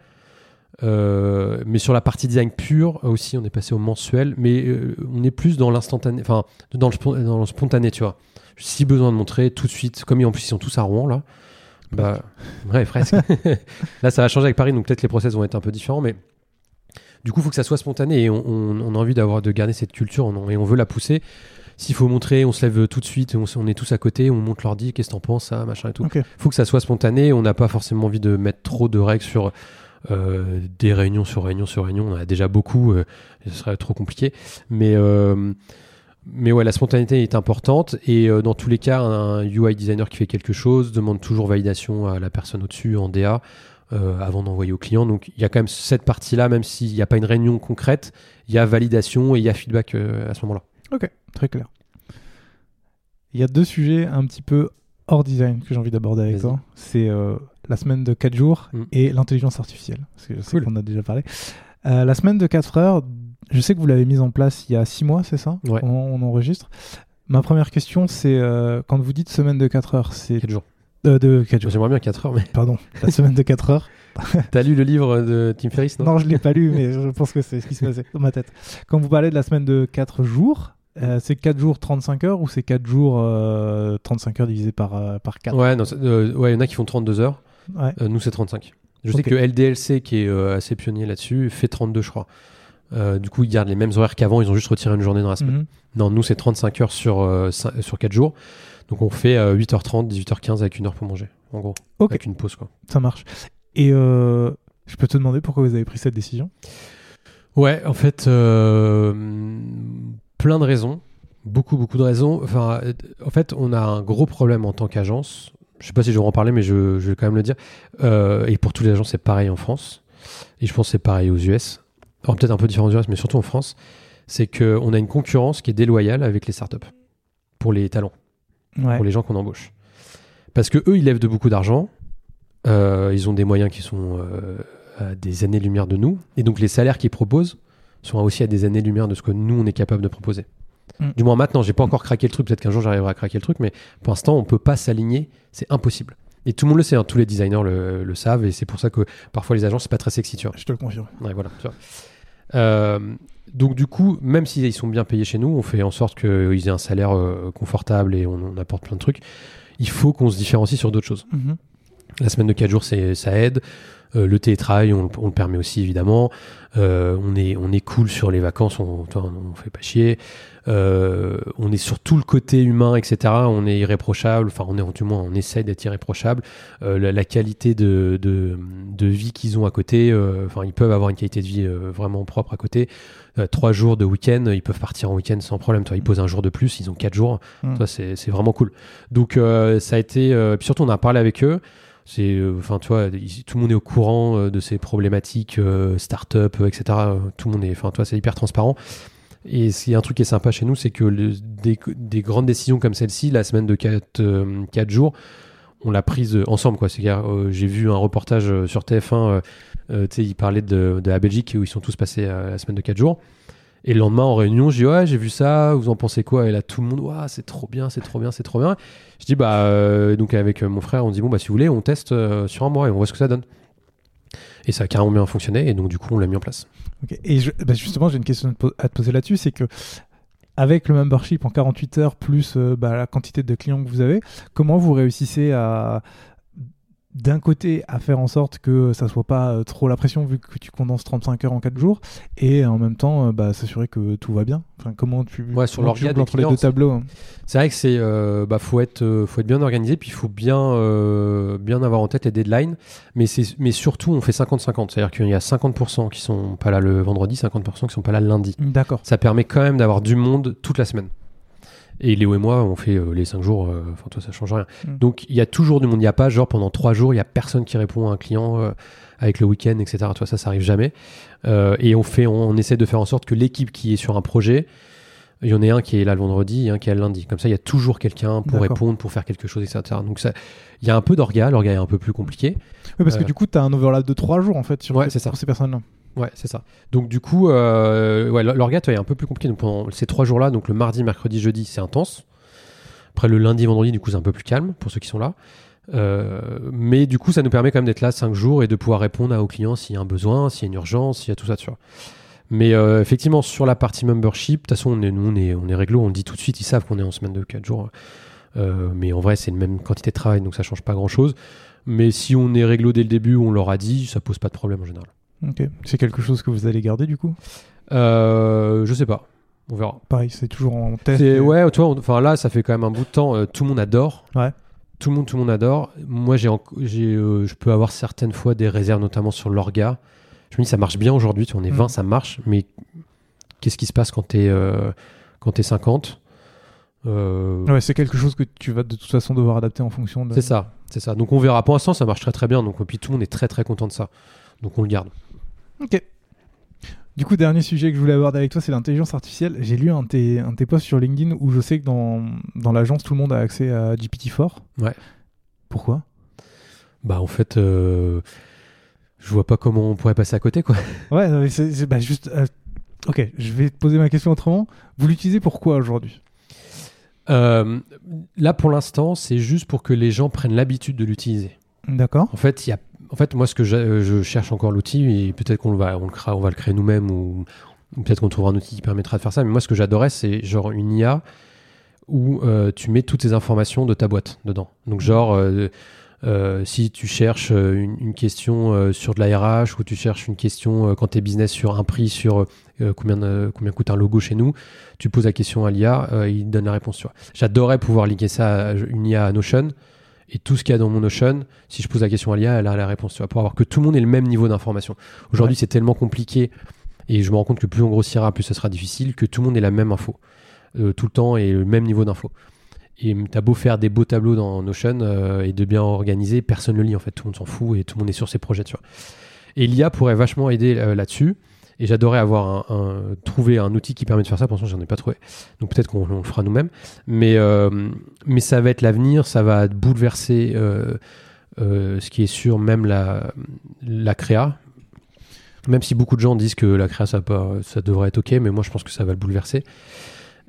Mais sur la partie design pure aussi, on est passé au mensuel, mais on est plus dans l'instantané, enfin dans le, dans spontané, tu vois. Si besoin de montrer tout de suite, comme en plus ils sont tous à Rouen là, bah ouais presque. là ça va changer avec Paris, donc peut-être les process vont être un peu différents, mais du coup il faut que ça soit spontané et on, on- on a envie d'avoir de garder cette culture on- et on veut la pousser. S'il faut montrer, on se lève tout de suite, on, est tous à côté, on monte l'ordi, qu'est-ce que t'en penses, ça, machin et tout. Ok. faut que ça soit spontané. On n'a pas forcément envie de mettre trop de règles sur euh, des réunions sur réunions sur réunions. On en a déjà beaucoup, euh, ce serait trop compliqué. Mais, euh, mais ouais, la spontanéité est importante. Et euh, dans tous les cas, un UI designer qui fait quelque chose demande toujours validation à la personne au-dessus en DA. euh, avant d'envoyer au client. Donc il y a quand même cette partie-là, même s'il n'y a pas une réunion concrète, il y a validation et il y a feedback euh, à ce moment-là. Ok, très clair. Il y a deux sujets un petit peu hors design que j'ai envie d'aborder avec toi. C'est la semaine de 4 jours Mm. et l'intelligence artificielle. Parce que je sais Cool. qu'on a déjà parlé. La semaine de 4 heures, je sais que vous l'avez mise en place il y a 6 mois, c'est ça Ouais. on, on enregistre. Ma première question, c'est euh, quand vous dites semaine de 4 heures, c'est. 4 jours. Euh, de 4 jours, J'aimerais bien 4 heures, mais pardon. La semaine de 4 heures. t'as lu le livre de Tim Ferriss, non, Non, je l'ai pas lu, mais je pense que c'est ce qui se passait dans ma tête. Quand vous parlez de la semaine de 4 jours, euh, c'est 4 jours 35 heures ou c'est 4 jours euh, 35 heures divisé par, euh, par 4 Ouais, non, c'est- euh, ouais, il y en a qui font 32 heures. Ouais. Euh, nous, c'est 35. Je sais Ok. que LDLC, qui est euh, assez pionnier là-dessus, fait 32, je crois. Euh, du coup, ils gardent les mêmes horaires qu'avant, ils ont juste retiré une journée dans la semaine. Mhm. Non, nous, c'est 35 heures sur, euh, sur 4 jours. Donc, on fait euh, 8h30, 18h15 avec une heure pour manger, en gros. Ok. Avec une pause, quoi. Ça marche. Et euh, je peux te demander pourquoi vous avez pris cette décision? Ouais, en fait, plein de raisons. Beaucoup, beaucoup de raisons. Enfin, en fait, on a un gros problème en tant qu'agence. Je sais pas si je vais en parler, mais je, je vais quand même le dire. Et pour toutes les agences, c'est pareil en France. Et je pense que c'est pareil aux US. Alors, peut-être un peu différent aux US, mais surtout en France. C'est qu'on a une concurrence qui est déloyale avec les startups. Pour les talents Ouais. pour les gens qu'on embauche. Parce que eux, ils lèvent de beaucoup d'argent. Euh, ils ont des moyens qui sont euh, à des années-lumière de nous. Et donc, les salaires qu'ils proposent sont aussi à des années-lumière de ce que nous, on est capable de proposer. Mm. Du moins, maintenant, j'ai pas encore craqué le truc. Peut-être qu'un jour, j'arriverai à craquer le truc. Mais pour l'instant, on peut pas s'aligner. C'est impossible. Et tout le monde le sait. hein, tous les designers le, le savent. Et c'est pour ça que parfois, les agences, c'est pas très sexy, tu vois. Je te le confirme. Ouais, voilà, tu vois. Euh, donc du coup, même s'ils sont bien payés chez nous, on fait en sorte qu'ils aient un salaire euh, confortable et on, apporte plein de trucs. Il faut qu'on se différencie sur d'autres choses. Mhm. La semaine de 4 jours, c'est, ça aide. Euh, le télétravail, on, on le permet aussi évidemment. Euh, on est on est cool sur les vacances, on on, fait pas chier. Euh, on est sur tout le côté humain, etc. On est irréprochable. Enfin, on est du moins on essaye d'être irréprochable. Euh, la, la qualité de de, de vie qu'ils ont à côté. euh, Enfin, ils peuvent avoir une qualité de vie euh, vraiment propre à côté. Euh, trois jours de week-end, ils peuvent partir en week-end sans problème. Toi, ils posent un jour de plus, ils ont quatre jours. Mm. Toi, c'est c'est vraiment cool. Donc, euh, ça a été. euh, puis surtout, on a parlé avec eux. C'est, euh, enfin, tout le monde est au courant euh, de ces problématiques, euh, start-up, etc. Tout le monde est, enfin, c'est hyper transparent. Et a un truc qui est sympa chez nous, c'est que des, des grandes décisions comme celle-ci, la semaine de 4 jours, on l'a prise ensemble. quoi. Euh, j'ai vu un reportage sur TF1, euh, euh, tu sais, il parlait de, la Belgique où ils sont tous passés la semaine de 4 jours. Et le lendemain, en réunion, je dis Ouais, j'ai vu ça, vous en pensez quoi? Et là, tout le monde, c'est trop bien, c'est trop bien, c'est trop bien. Je dis Bah, euh, donc avec euh, mon frère, on dit Bon, bah, si vous voulez, on teste euh, sur un mois et on voit ce que ça donne. Et ça a carrément bien fonctionné, et donc, du coup, on l'a mis en place. Et bah, justement, j'ai une question à te poser là-dessus, c'est que avec le membership en 48 heures plus bah, la quantité de clients que vous avez, comment vous réussissez à d'un côté à faire en sorte que ça soit pas euh, trop la pression vu que tu condenses 35 heures en 4 jours et en même temps euh, bah, s'assurer que tout va bien. Enfin, comment tu Ouais, sur comment tu entre les deux tableaux hein C'est vrai que c'est euh, bah faut être euh, faut être bien organisé puis il faut bien euh, bien avoir en tête les deadlines mais c'est mais surtout on fait 50-50 c'est-à-dire qu'il y a 50% qui sont pas là le vendredi 50% qui sont pas là le lundi D'accord. ça permet quand même d'avoir du monde toute la semaine et Léo et moi on fait euh, les 5 jours euh, enfin toi ça change rien Mm. donc il y a toujours du monde il n'y a pas genre pendant 3 jours il y a personne qui répond à un client euh, avec le week-end etc toi ça ça arrive jamais et on fait on, on essaie de faire en sorte que l'équipe qui est sur un projet il y en a un qui est là le vendredi et un qui est là le lundi. Comme ça, il y a toujours quelqu'un pour répondre, pour faire quelque chose, etc. Donc, ça, il y a un peu d'orga. L'orga est un peu plus compliqué. Oui, parce que du coup, tu as un overlap de 3 jours en fait sur, Ouais, ces- ça. pour ces personnes-là. Ouais, c'est ça. Donc, du coup, euh, ouais, l'orga, est un peu plus compliqué. Donc, pendant ces trois jours-là, donc le mardi, mercredi, jeudi, c'est intense. Après, le lundi, vendredi, du coup, c'est un peu plus calme pour ceux qui sont là. Euh, mais du coup, ça nous permet quand même d'être là cinq jours et de pouvoir répondre à, aux clients s'il y a un besoin, s'il y a une urgence, s'il y a tout ça, tu vois. Mais euh, effectivement, sur la partie membership, de toute façon, on est, nous, on est, on est réglo, on le dit tout de suite, ils savent qu'on est en semaine de 4 jours. Euh, mais en vrai, c'est une même quantité de travail, donc ça change pas grand-chose. Mais si on est réglo dès le début, on leur a dit, ça pose pas de problème en général. Ok. C'est quelque chose que vous allez garder du coup? Euh, je sais pas, on verra. Pareil, c'est toujours en test. Et- ouais, toi, on- enfin là, ça fait quand même un bout de temps. euh, tout le monde adore. Ouais. Tout le monde, tout le monde adore. Moi, j'ai, en- j'ai, euh, je peux avoir certaines fois des réserves, notamment sur l'orga. Je me dis, ça marche bien aujourd'hui. Tu vois, on est Mhm. 20, ça marche. Mais qu'est-ce qui se passe quand t'es, euh, quand t'es 50 Euh, Ouais, c'est quelque chose que tu vas de toute façon devoir adapter en fonction de. C'est ça, c'est ça. Donc on verra. Pour l'instant, ça marche très très bien. Donc et puis tout le monde est très très content de ça. Donc on le garde. Ok. Du coup, dernier sujet que je voulais aborder avec toi, c'est l'intelligence artificielle. J'ai lu un de tes, un de tes posts sur LinkedIn où je sais que dans, dans l'agence, tout le monde a accès à GPT-4. Ouais. Pourquoi? Bah en fait, euh, je vois pas comment on pourrait passer à côté quoi. Ouais, non, mais c'est bah, juste. euh, ok, je vais te poser ma question autrement. Vous l'utilisez pourquoi aujourd'hui? Euh, là pour l'instant, c'est juste pour que les gens prennent l'habitude de l'utiliser. D'accord. En fait, il y a, en fait, moi, ce que j'a- je cherche encore l'outil, peut-être qu'on va, on le on va le créer nous-mêmes, ou, peut-être qu'on trouvera un outil qui permettra de faire ça. Mais moi, ce que j'adorais, c'est genre une IA où euh, tu mets toutes tes informations de ta boîte dedans. Donc, genre, euh, euh, si tu cherches euh, une, question euh, sur de la RH ou tu cherches une question euh, quand tu es business sur un prix, sur euh, combien, coûte un logo chez nous, tu poses la question à l'IA, euh, il donne la réponse. J'adorais pouvoir lier ça à une IA à Notion. Et tout ce qu'il y a dans mon Notion, si je pose la question à l'IA, elle a la réponse, tu vois, pour avoir que tout le monde ait le même niveau d'information. Aujourd'hui, c'est tellement compliqué, et je me rends compte que plus on grossira, plus ce sera difficile, que tout le monde ait la même info, euh, tout le temps, et le même niveau d'info. Et t'as beau faire des beaux tableaux dans Notion euh, et de bien organiser, personne ne le lit en fait, tout le monde s'en fout et tout le monde est sur ses projets, tu vois. Et l'IA pourrait vachement aider euh, là-dessus. Et j'adorais avoir un, un- trouver un outil qui permet de faire ça. Pour l'instant, j'en ai pas trouvé. Donc peut-être qu'on on le fera nous-mêmes. Mais, euh, mais ça va être l'avenir. Ça va bouleverser euh, euh, ce qui est sûr, même la, la créa. Même si beaucoup de gens disent que la créa, ça, pas, ça devrait être OK, mais moi, je pense que ça va le bouleverser.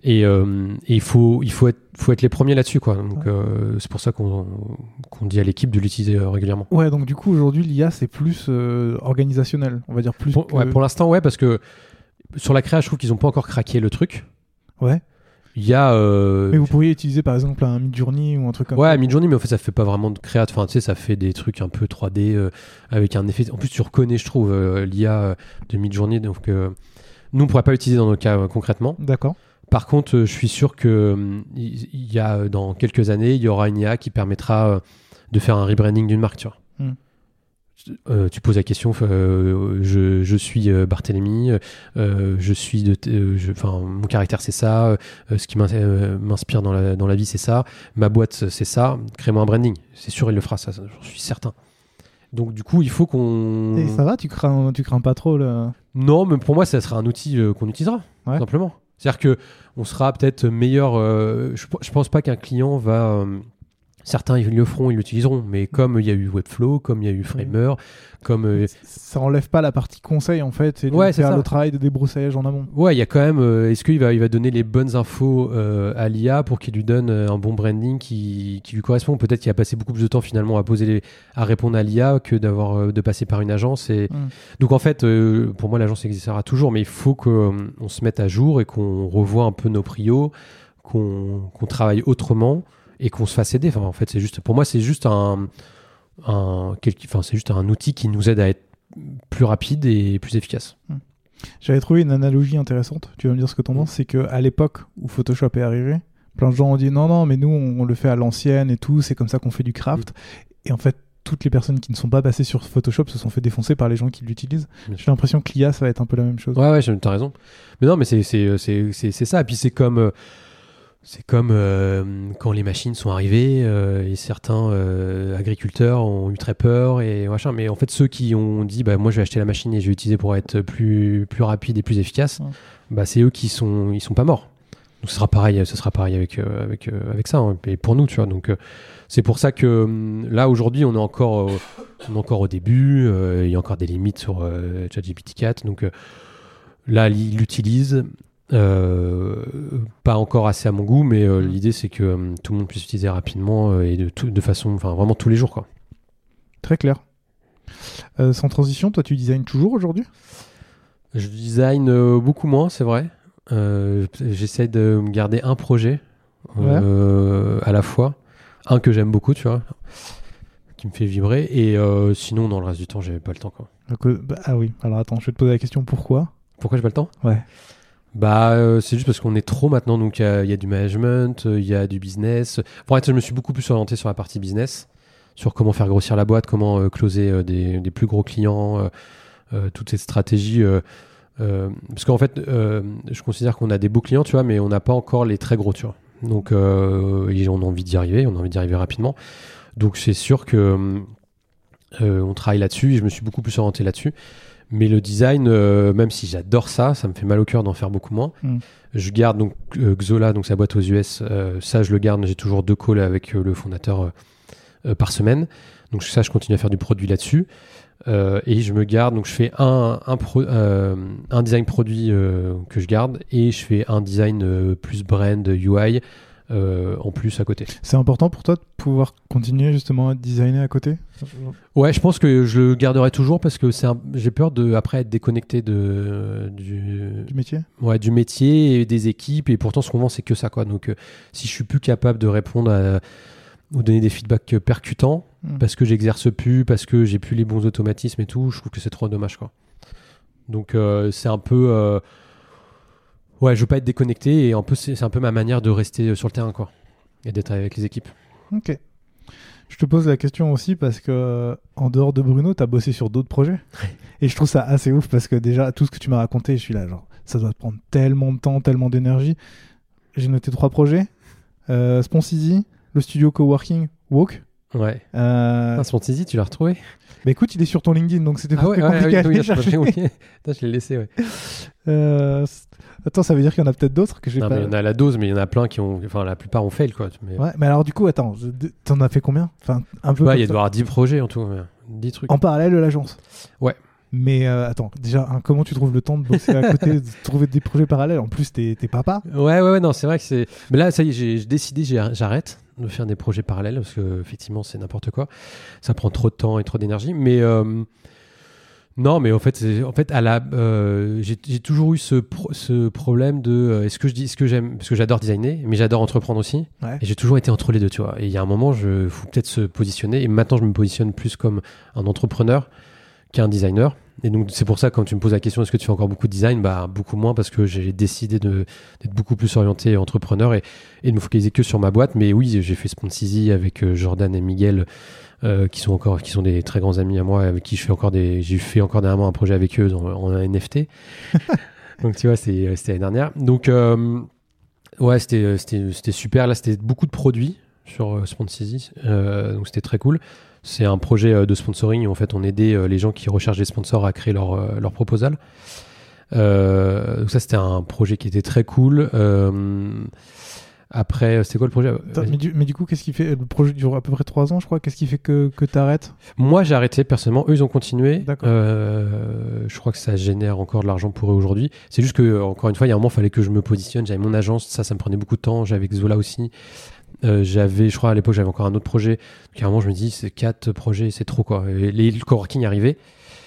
Et, euh, et il, faut, il faut, être, faut être les premiers là-dessus. quoi. Donc euh, c'est pour ça qu'on qu'on dit à l'équipe de l'utiliser euh, régulièrement. Ouais, donc du coup, aujourd'hui, l'IA, c'est plus euh, organisationnel, on va dire plus. Pour, que- ouais, pour l'instant, ouais, parce que sur la créa, je trouve qu'ils n'ont pas encore craqué le truc. Ouais. Il y a. Mais vous pourriez utiliser par exemple un Midjourney ou un truc comme Ouais, ça. Midjourney, mais en fait, ça fait pas vraiment de créa. Enfin, tu sais, ça fait des trucs un peu 3D euh, avec un effet. En plus, tu reconnais, je trouve, l'IA de Midjourney. Donc, nous, on pourrait pas l'utiliser dans nos cas concrètement. D'accord. Par contre, euh, je suis sûr que hum, il y a euh, dans quelques années, il y aura une IA qui permettra euh, de faire un rebranding d'une marque, tu vois. Hmm. Euh, tu poses la question, euh, je, je suis euh, Barthélemy, euh, je suis de, euh, je- mon caractère c'est ça, euh, ce qui m'in- euh, m'inspire dans la, dans la vie c'est ça, ma boîte c'est ça, crée-moi un branding. C'est sûr il le fera ça, ça, j'en suis certain. Donc du coup il faut qu'on. Et ça va, tu crains, tu crains pas trop le. Non, mais pour moi, ça sera un outil euh, qu'on utilisera, Ouais. simplement. C'est-à-dire que on sera peut-être meilleur. euh, je, je pense pas qu'un client va. Certains ils le feront, ils l'utiliseront, mais comme il y a eu Webflow, comme il y a eu Framer, comme euh, Ça enlève pas la partie conseil en fait, et Ouais, c'est faire ça. le travail de débroussaillage en amont. ouais, il y a quand même. euh, Est-ce qu'il va, il va donner les bonnes infos euh, à l'IA pour qu'il lui donne un bon branding qui, qui lui correspond? Peut-être qu'il a passé beaucoup plus de temps finalement à poser, les- à répondre à l'IA que d'avoir de passer par une agence et Mm. Donc en fait, pour moi, l'agence existera toujours, mais il faut qu'on on se mette à jour et qu'on revoie un peu nos prios, qu'on qu'on travaille autrement et qu'on se fasse aider. Enfin, en fait, c'est juste, pour moi, c'est juste un, enfin, c'est juste un outil qui nous aide à être plus rapide et plus efficace. J'avais trouvé une analogie intéressante, tu vas me dire ce que t'en Mm. penses, c'est que à l'époque où Photoshop est arrivé, plein de gens ont dit non, non, mais nous on, on le fait à l'ancienne et tout, c'est comme ça qu'on fait du craft. Et en fait, toutes les personnes qui ne sont pas passées sur Photoshop se sont fait défoncer par les gens qui l'utilisent. J'ai l'impression que l'IA, ça va être un peu la même chose. Ouais, ouais, t'as raison. Mais non, mais c'est c'est ça. Et puis c'est comme euh, c'est comme euh, quand les machines sont arrivées euh, et certains euh, agriculteurs ont eu très peur et machin. Mais en fait, ceux qui ont dit bah moi je vais acheter la machine et je vais l'utiliser pour être plus plus rapide et plus efficace, bah c'est eux qui sont ils sont pas morts. Donc ce sera pareil, ce sera pareil avec avec avec ça. hein. Et pour nous, tu vois. Donc c'est pour ça que hum, là aujourd'hui on est encore on est encore au début. il y a encore des limites sur ChatGPT 4. Donc Là, il l'utilise. Euh, pas encore assez à mon goût, mais euh, Mm. l'idée c'est que euh, tout le monde puisse l'utiliser rapidement et de, tout- de façon, enfin vraiment tous les jours quoi. Très clair. Sans transition, toi tu designes toujours aujourd'hui? Je design beaucoup moins, c'est vrai. J'essaie de me garder un projet à la fois, un que j'aime beaucoup, tu vois, qui me fait vibrer, et euh, sinon dans le reste du temps, j'avais pas le temps quoi. Bah, Ah oui, alors attends, je vais te poser la question pourquoi? Pourquoi j'ai pas le temps? Ouais. Bah, euh, c'est juste parce qu'on est trop maintenant. Donc, il y a- du management, euh, il y a du business. Pour être, je me suis beaucoup plus orienté sur la partie business, sur comment faire grossir la boîte, comment euh, closer des, plus gros clients, euh, euh, toute cette stratégie. euh, euh, parce qu'en fait, je considère qu'on a des beaux clients, tu vois, mais on n'a pas encore les très gros, tu vois. Donc, on a envie d'y arriver, on a envie d'y arriver rapidement. Donc, c'est sûr que on travaille là-dessus et je me suis beaucoup plus orienté là-dessus. Mais le design, euh, même si j'adore ça, ça me fait mal au cœur d'en faire beaucoup moins. Mm. Je garde donc euh, Xola, donc sa boîte aux US, euh, ça je le garde. J'ai toujours deux calls avec euh, le fondateur par semaine. Donc ça, je continue à faire du produit là-dessus. Euh, et je me garde, donc je fais un, un, pro- euh, un design produit euh, que je garde et je fais un design euh, plus brand UI euh, en plus à côté. C'est important pour toi de pouvoir continuer justement à designer à côté? Ouais, je pense que je le garderai toujours parce que un- j'ai peur de après être déconnecté de du, du métier? ouais, du métier et des équipes et pourtant ce qu'on vend c'est que ça quoi. Donc euh, si je suis plus capable de répondre à, ou donner des feedbacks percutants Mm. parce que j'exerce plus, parce que j'ai plus les bons automatismes et tout, je trouve que c'est trop dommage quoi. Donc euh, c'est un peu ouais, je veux pas être déconnecté et un peu c'est un peu ma manière de rester euh, sur le terrain quoi et d'être avec les équipes. Ok. Je te pose la question aussi parce que euh, en dehors de Bruno, tu as bossé sur d'autres projets? Et je trouve ça assez ouf parce que déjà, tout ce que tu m'as raconté, je suis là, genre, ça doit te prendre tellement de temps, tellement d'énergie. J'ai noté trois projets euh, le studio coworking Walk. Ouais. Euh, Ah, tu l'as retrouvé? Bah écoute, il est sur ton LinkedIn, donc c'était Ah pas ouais, ouais, compliqué ouais, à oui, aller chercher. Putain, je l'ai laissé, ouais. Euh, Attends, ça veut dire qu'il y en a peut-être d'autres que j'ai Non, pas. mais il y en a la dose, mais il y en a plein qui ont. Enfin, la plupart ont fail, quoi. Mais... Ouais, mais alors du coup, attends, t'en as fait combien Enfin, un peu. Ouais, il y a avoir 10 projets en tout. ouais. 10 trucs. En parallèle de l'agence. Ouais. Mais euh, attends, déjà, hein, comment tu trouves le temps de bosser à côté, de trouver des projets parallèles? En plus, t'es papa. Ouais, ouais, ouais, non, c'est vrai que c'est. Mais là, ça y est, j'ai décidé, j'arrête de faire des projets parallèles parce que, effectivement, c'est n'importe quoi. Ça prend trop de temps et trop d'énergie. Mais. euh, Non, mais en fait, en fait, à la, euh, j'ai toujours eu ce, pro- ce problème de euh, est-ce que je dis ce que j'aime parce que j'adore designer, mais j'adore entreprendre aussi. Ouais. Et j'ai toujours été entre les deux, tu vois. Et il y a un moment, je faut peut-être se positionner. Et maintenant, je me positionne plus comme un entrepreneur qu'un designer. Et donc, c'est pour ça, quand tu me poses la question, est-ce que tu fais encore beaucoup de design? Bah, beaucoup moins parce que j'ai décidé d'être beaucoup plus orienté entrepreneur et, et de me focaliser que sur ma boîte. Mais oui, j'ai fait Sponsizy avec euh, Jordan et Miguel, euh, qui sont encore, qui sont des très grands amis à moi, avec qui je fais encore des, j'ai fait encore dernièrement un projet avec eux en NFT. donc, tu vois, c'est- c'était l'année dernière. Donc, euh, ouais, c'était, c'était, c'était super. Là, c'était beaucoup de produits sur euh, Sponsizy. Euh, donc, c'était très cool. C'est un projet euh, de sponsoring où en fait on aidait euh, les gens qui recherchent des sponsors à créer leur, euh, leur proposal. Euh, donc ça c'était un projet qui était très cool. Euh, après, euh, c'était quoi le projet? Attends, mais, du, mais du coup, qu'est-ce qui fait Le projet dure à peu près 3 ans, je crois? Qu'est-ce qui fait que, que t'arrêtes? Moi j'ai arrêté personnellement, eux ils ont continué. D'accord. Euh, je crois que ça génère encore de l'argent pour eux aujourd'hui. C'est juste que encore une fois, il y a un moment, il fallait que je me positionne. J'avais mon agence, ça, ça me prenait beaucoup de temps. J'avais Zola aussi. Euh, j'avais, je crois à l'époque, j'avais encore un autre projet. Donc à un moment, je me dis, c'est quatre projets, c'est trop quoi. Et les, le coworking arrivait.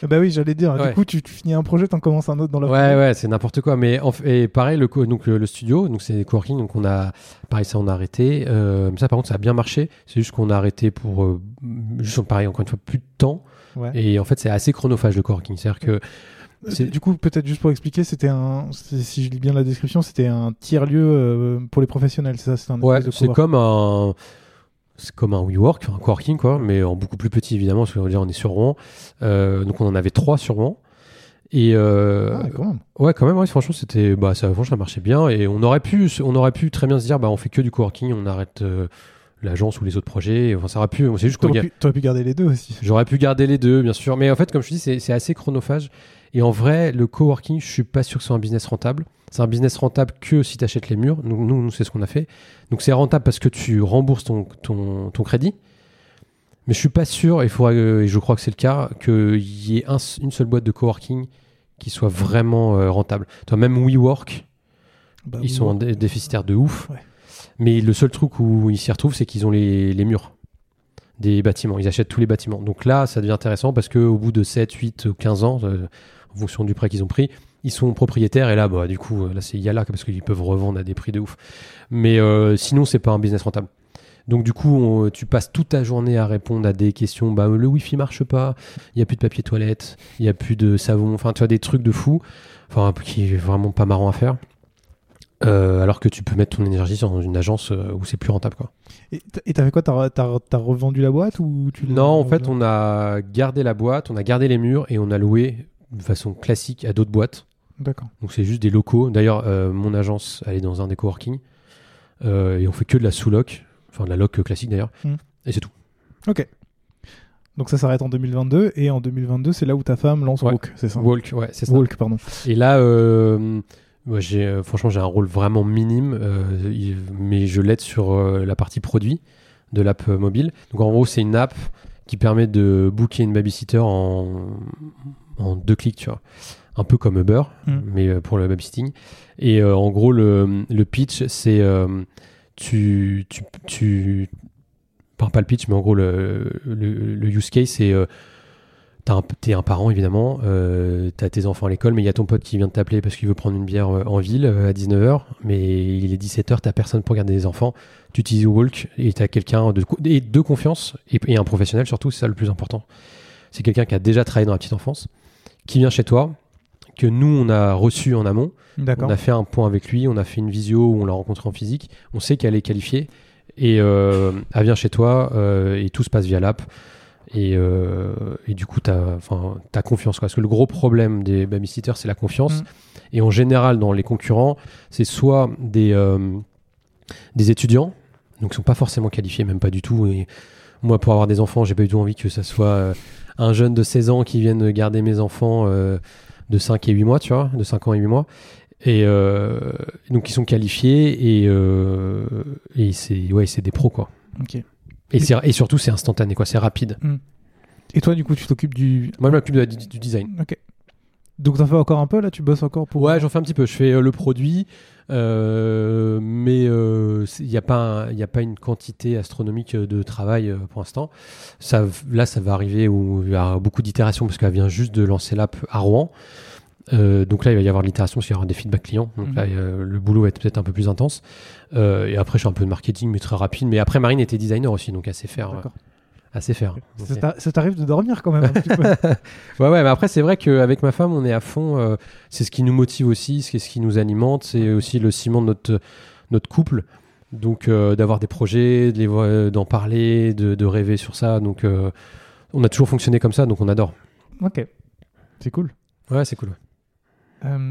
Eh Bah oui, j'allais dire. Ouais. Du coup, tu, tu finis un projet, t'en commences un autre dans la Ouais, ouais, c'est n'importe quoi. Mais en f- et pareil, le, donc, le, le studio, donc c'est coworking, donc on a, pareil, ça on a arrêté. Euh, mais ça, par contre, ça a bien marché. C'est juste qu'on a arrêté pour, euh, juste pareil, encore une fois, plus de temps. Ouais. Et en fait, c'est assez chronophage le coworking. C'est-à-dire que Euh, Du coup, peut-être juste pour expliquer, c'était un. Si je lis bien la description, c'était un tiers-lieu euh, pour les professionnels, c'est ça? C'est un Ouais, c'est comme un. C'est comme un WeWork, un coworking, quoi, mais en beaucoup plus petit, évidemment, parce qu'on va dire, on est sur Rouen. Euh, donc, on en avait trois sur Rouen. Et euh, Ah, quand même. ouais, quand même, ouais, franchement, c'était, bah, ça, franchement, ça marchait bien. Et on aurait pu, on aurait pu très bien se dire, bah, on fait que du coworking, on arrête euh, l'agence ou les autres projets. Enfin, ça aurait pu, c'est juste qu'on pu, garder les deux aussi. J'aurais pu garder les deux, bien sûr. Mais en fait, comme je te dis, c'est assez chronophage. Et en vrai, le coworking, je suis pas sûr que ce soit un business rentable. C'est un business rentable que si tu achètes les murs. Nous, nous, nous, c'est ce qu'on a fait. Donc, c'est rentable parce que tu rembourses ton, ton, ton crédit. Mais je suis pas sûr, faudrait, euh, et je crois que c'est le cas, qu'il y ait un- une seule boîte de coworking qui soit vraiment euh, rentable. Toi, même WeWork, Bah, ils sont déficitaires de ouf. Ouais. Mais le seul truc où ils s'y retrouvent, c'est qu'ils ont les, murs des bâtiments. Ils achètent tous les bâtiments. Donc là, ça devient intéressant parce qu'au bout de 7, 8 ou 15 ans, euh, en fonction du prêt qu'ils ont pris, ils sont propriétaires. Et là, bah, du coup, euh, là, c'est Yala parce qu'ils peuvent revendre à des prix de ouf. Mais euh, sinon, c'est pas un business rentable. Donc du coup, tu passes toute ta journée à répondre à des questions. Bah, le Wi-Fi marche pas. Il y a plus de papier toilette. Il y a plus de savon. Enfin, tu vois des trucs de fou. Enfin, qui est vraiment pas marrant à faire. Euh, alors que tu peux mettre ton énergie dans une agence euh, où c'est plus rentable, quoi. Et t'as fait quoi? T'as t'as revendu la boîte ou tu Non, en fait, on a gardé la boîte, on a gardé les murs et on a loué de façon classique à d'autres boîtes. D'accord. Donc c'est juste des locaux. D'ailleurs, euh, mon agence, elle est dans un des coworking euh, et on fait que de la sous-loc, enfin de la loc classique d'ailleurs. Hmm. Et c'est tout. Ok. Donc ça s'arrête en 2022 et en 2022, c'est là où ta femme lance Ouais. Walk, c'est ça? Walk, ouais, c'est ça. Walk, pardon. Et là, euh, moi, j'ai, euh, franchement, j'ai un rôle vraiment minime, euh, mais je l'aide sur euh, la partie produit de l'app mobile. Donc en gros, c'est une app qui permet de booker une babysitter en, en deux clics, tu vois. Un peu comme Uber, Mm. mais pour le babysitting. Et euh, en gros, le, le pitch, c'est tu, tu, tu, enfin, pas le pitch, mais en gros, le, le, le use case, c'est un- T'es un parent évidemment, euh, t'as tes enfants à l'école, mais il y a ton pote qui vient de t'appeler parce qu'il veut prendre une bière euh, en ville euh, à 19h, mais il est 17h, t'as personne pour garder les enfants, tu utilises Walk et t'as quelqu'un de, confiance et, et un professionnel surtout, c'est ça le plus important. C'est quelqu'un qui a déjà travaillé dans la petite enfance, qui vient chez toi, que nous on a reçu en amont, on a fait un point avec lui, on a fait une visio où on l'a rencontré en physique, on sait qu'elle est qualifiée et euh, elle vient chez toi euh, et tout se passe via l'app. Et, euh, et du coup, tu as, confiance. Quoi. Parce que le gros problème des babysitters, c'est la confiance. Mm. Et en général, dans les concurrents, c'est soit des, euh, des étudiants, donc qui sont pas forcément qualifiés, même pas du tout. Et moi, pour avoir des enfants, j'ai pas du tout envie que ça soit euh, un jeune de 16 ans qui vienne garder mes enfants de 5 et 8 mois, tu vois, de 5 ans et 8 mois. Et donc, ils sont qualifiés et, et c'est ouais, c'est des pros, quoi. Ok. Et, et surtout, c'est instantané, quoi. C'est rapide. Et toi, du coup, tu t'occupes du. Moi, je m'occupe de du, du design. Ok. Donc t'en fais encore un peu là Tu bosses encore pour Ouais, j'en fais un petit peu. Je fais euh, le produit, euh, mais il n'y a, pas un- y a pas une quantité astronomique de travail euh, pour l'instant. Ça, là, ça va arriver où il y aura beaucoup d'itérations parce qu'elle vient juste de lancer l'app à Rouen. Euh, donc là, il va y avoir l'itération parce qu'il y aura des feedbacks clients. Donc Mhm. là, a- le boulot va être peut-être un peu plus intense. Euh, et après, je fais un peu de marketing, mais très rapide. Mais après, Marine était designer aussi, donc sait faire. Euh, sait faire. Ça t'a- Ça t'arrive de dormir quand même un petit peu. Ouais, ouais, mais après, c'est vrai qu'avec ma femme, on est à fond. euh, c'est ce qui nous motive aussi, c'est ce qui nous alimente, c'est aussi le ciment de notre, notre couple. Donc, euh, d'avoir des projets, de d'en parler, de, de rêver sur ça. Donc, on a toujours fonctionné comme ça, donc on adore. ok, c'est cool. Ouais, c'est cool.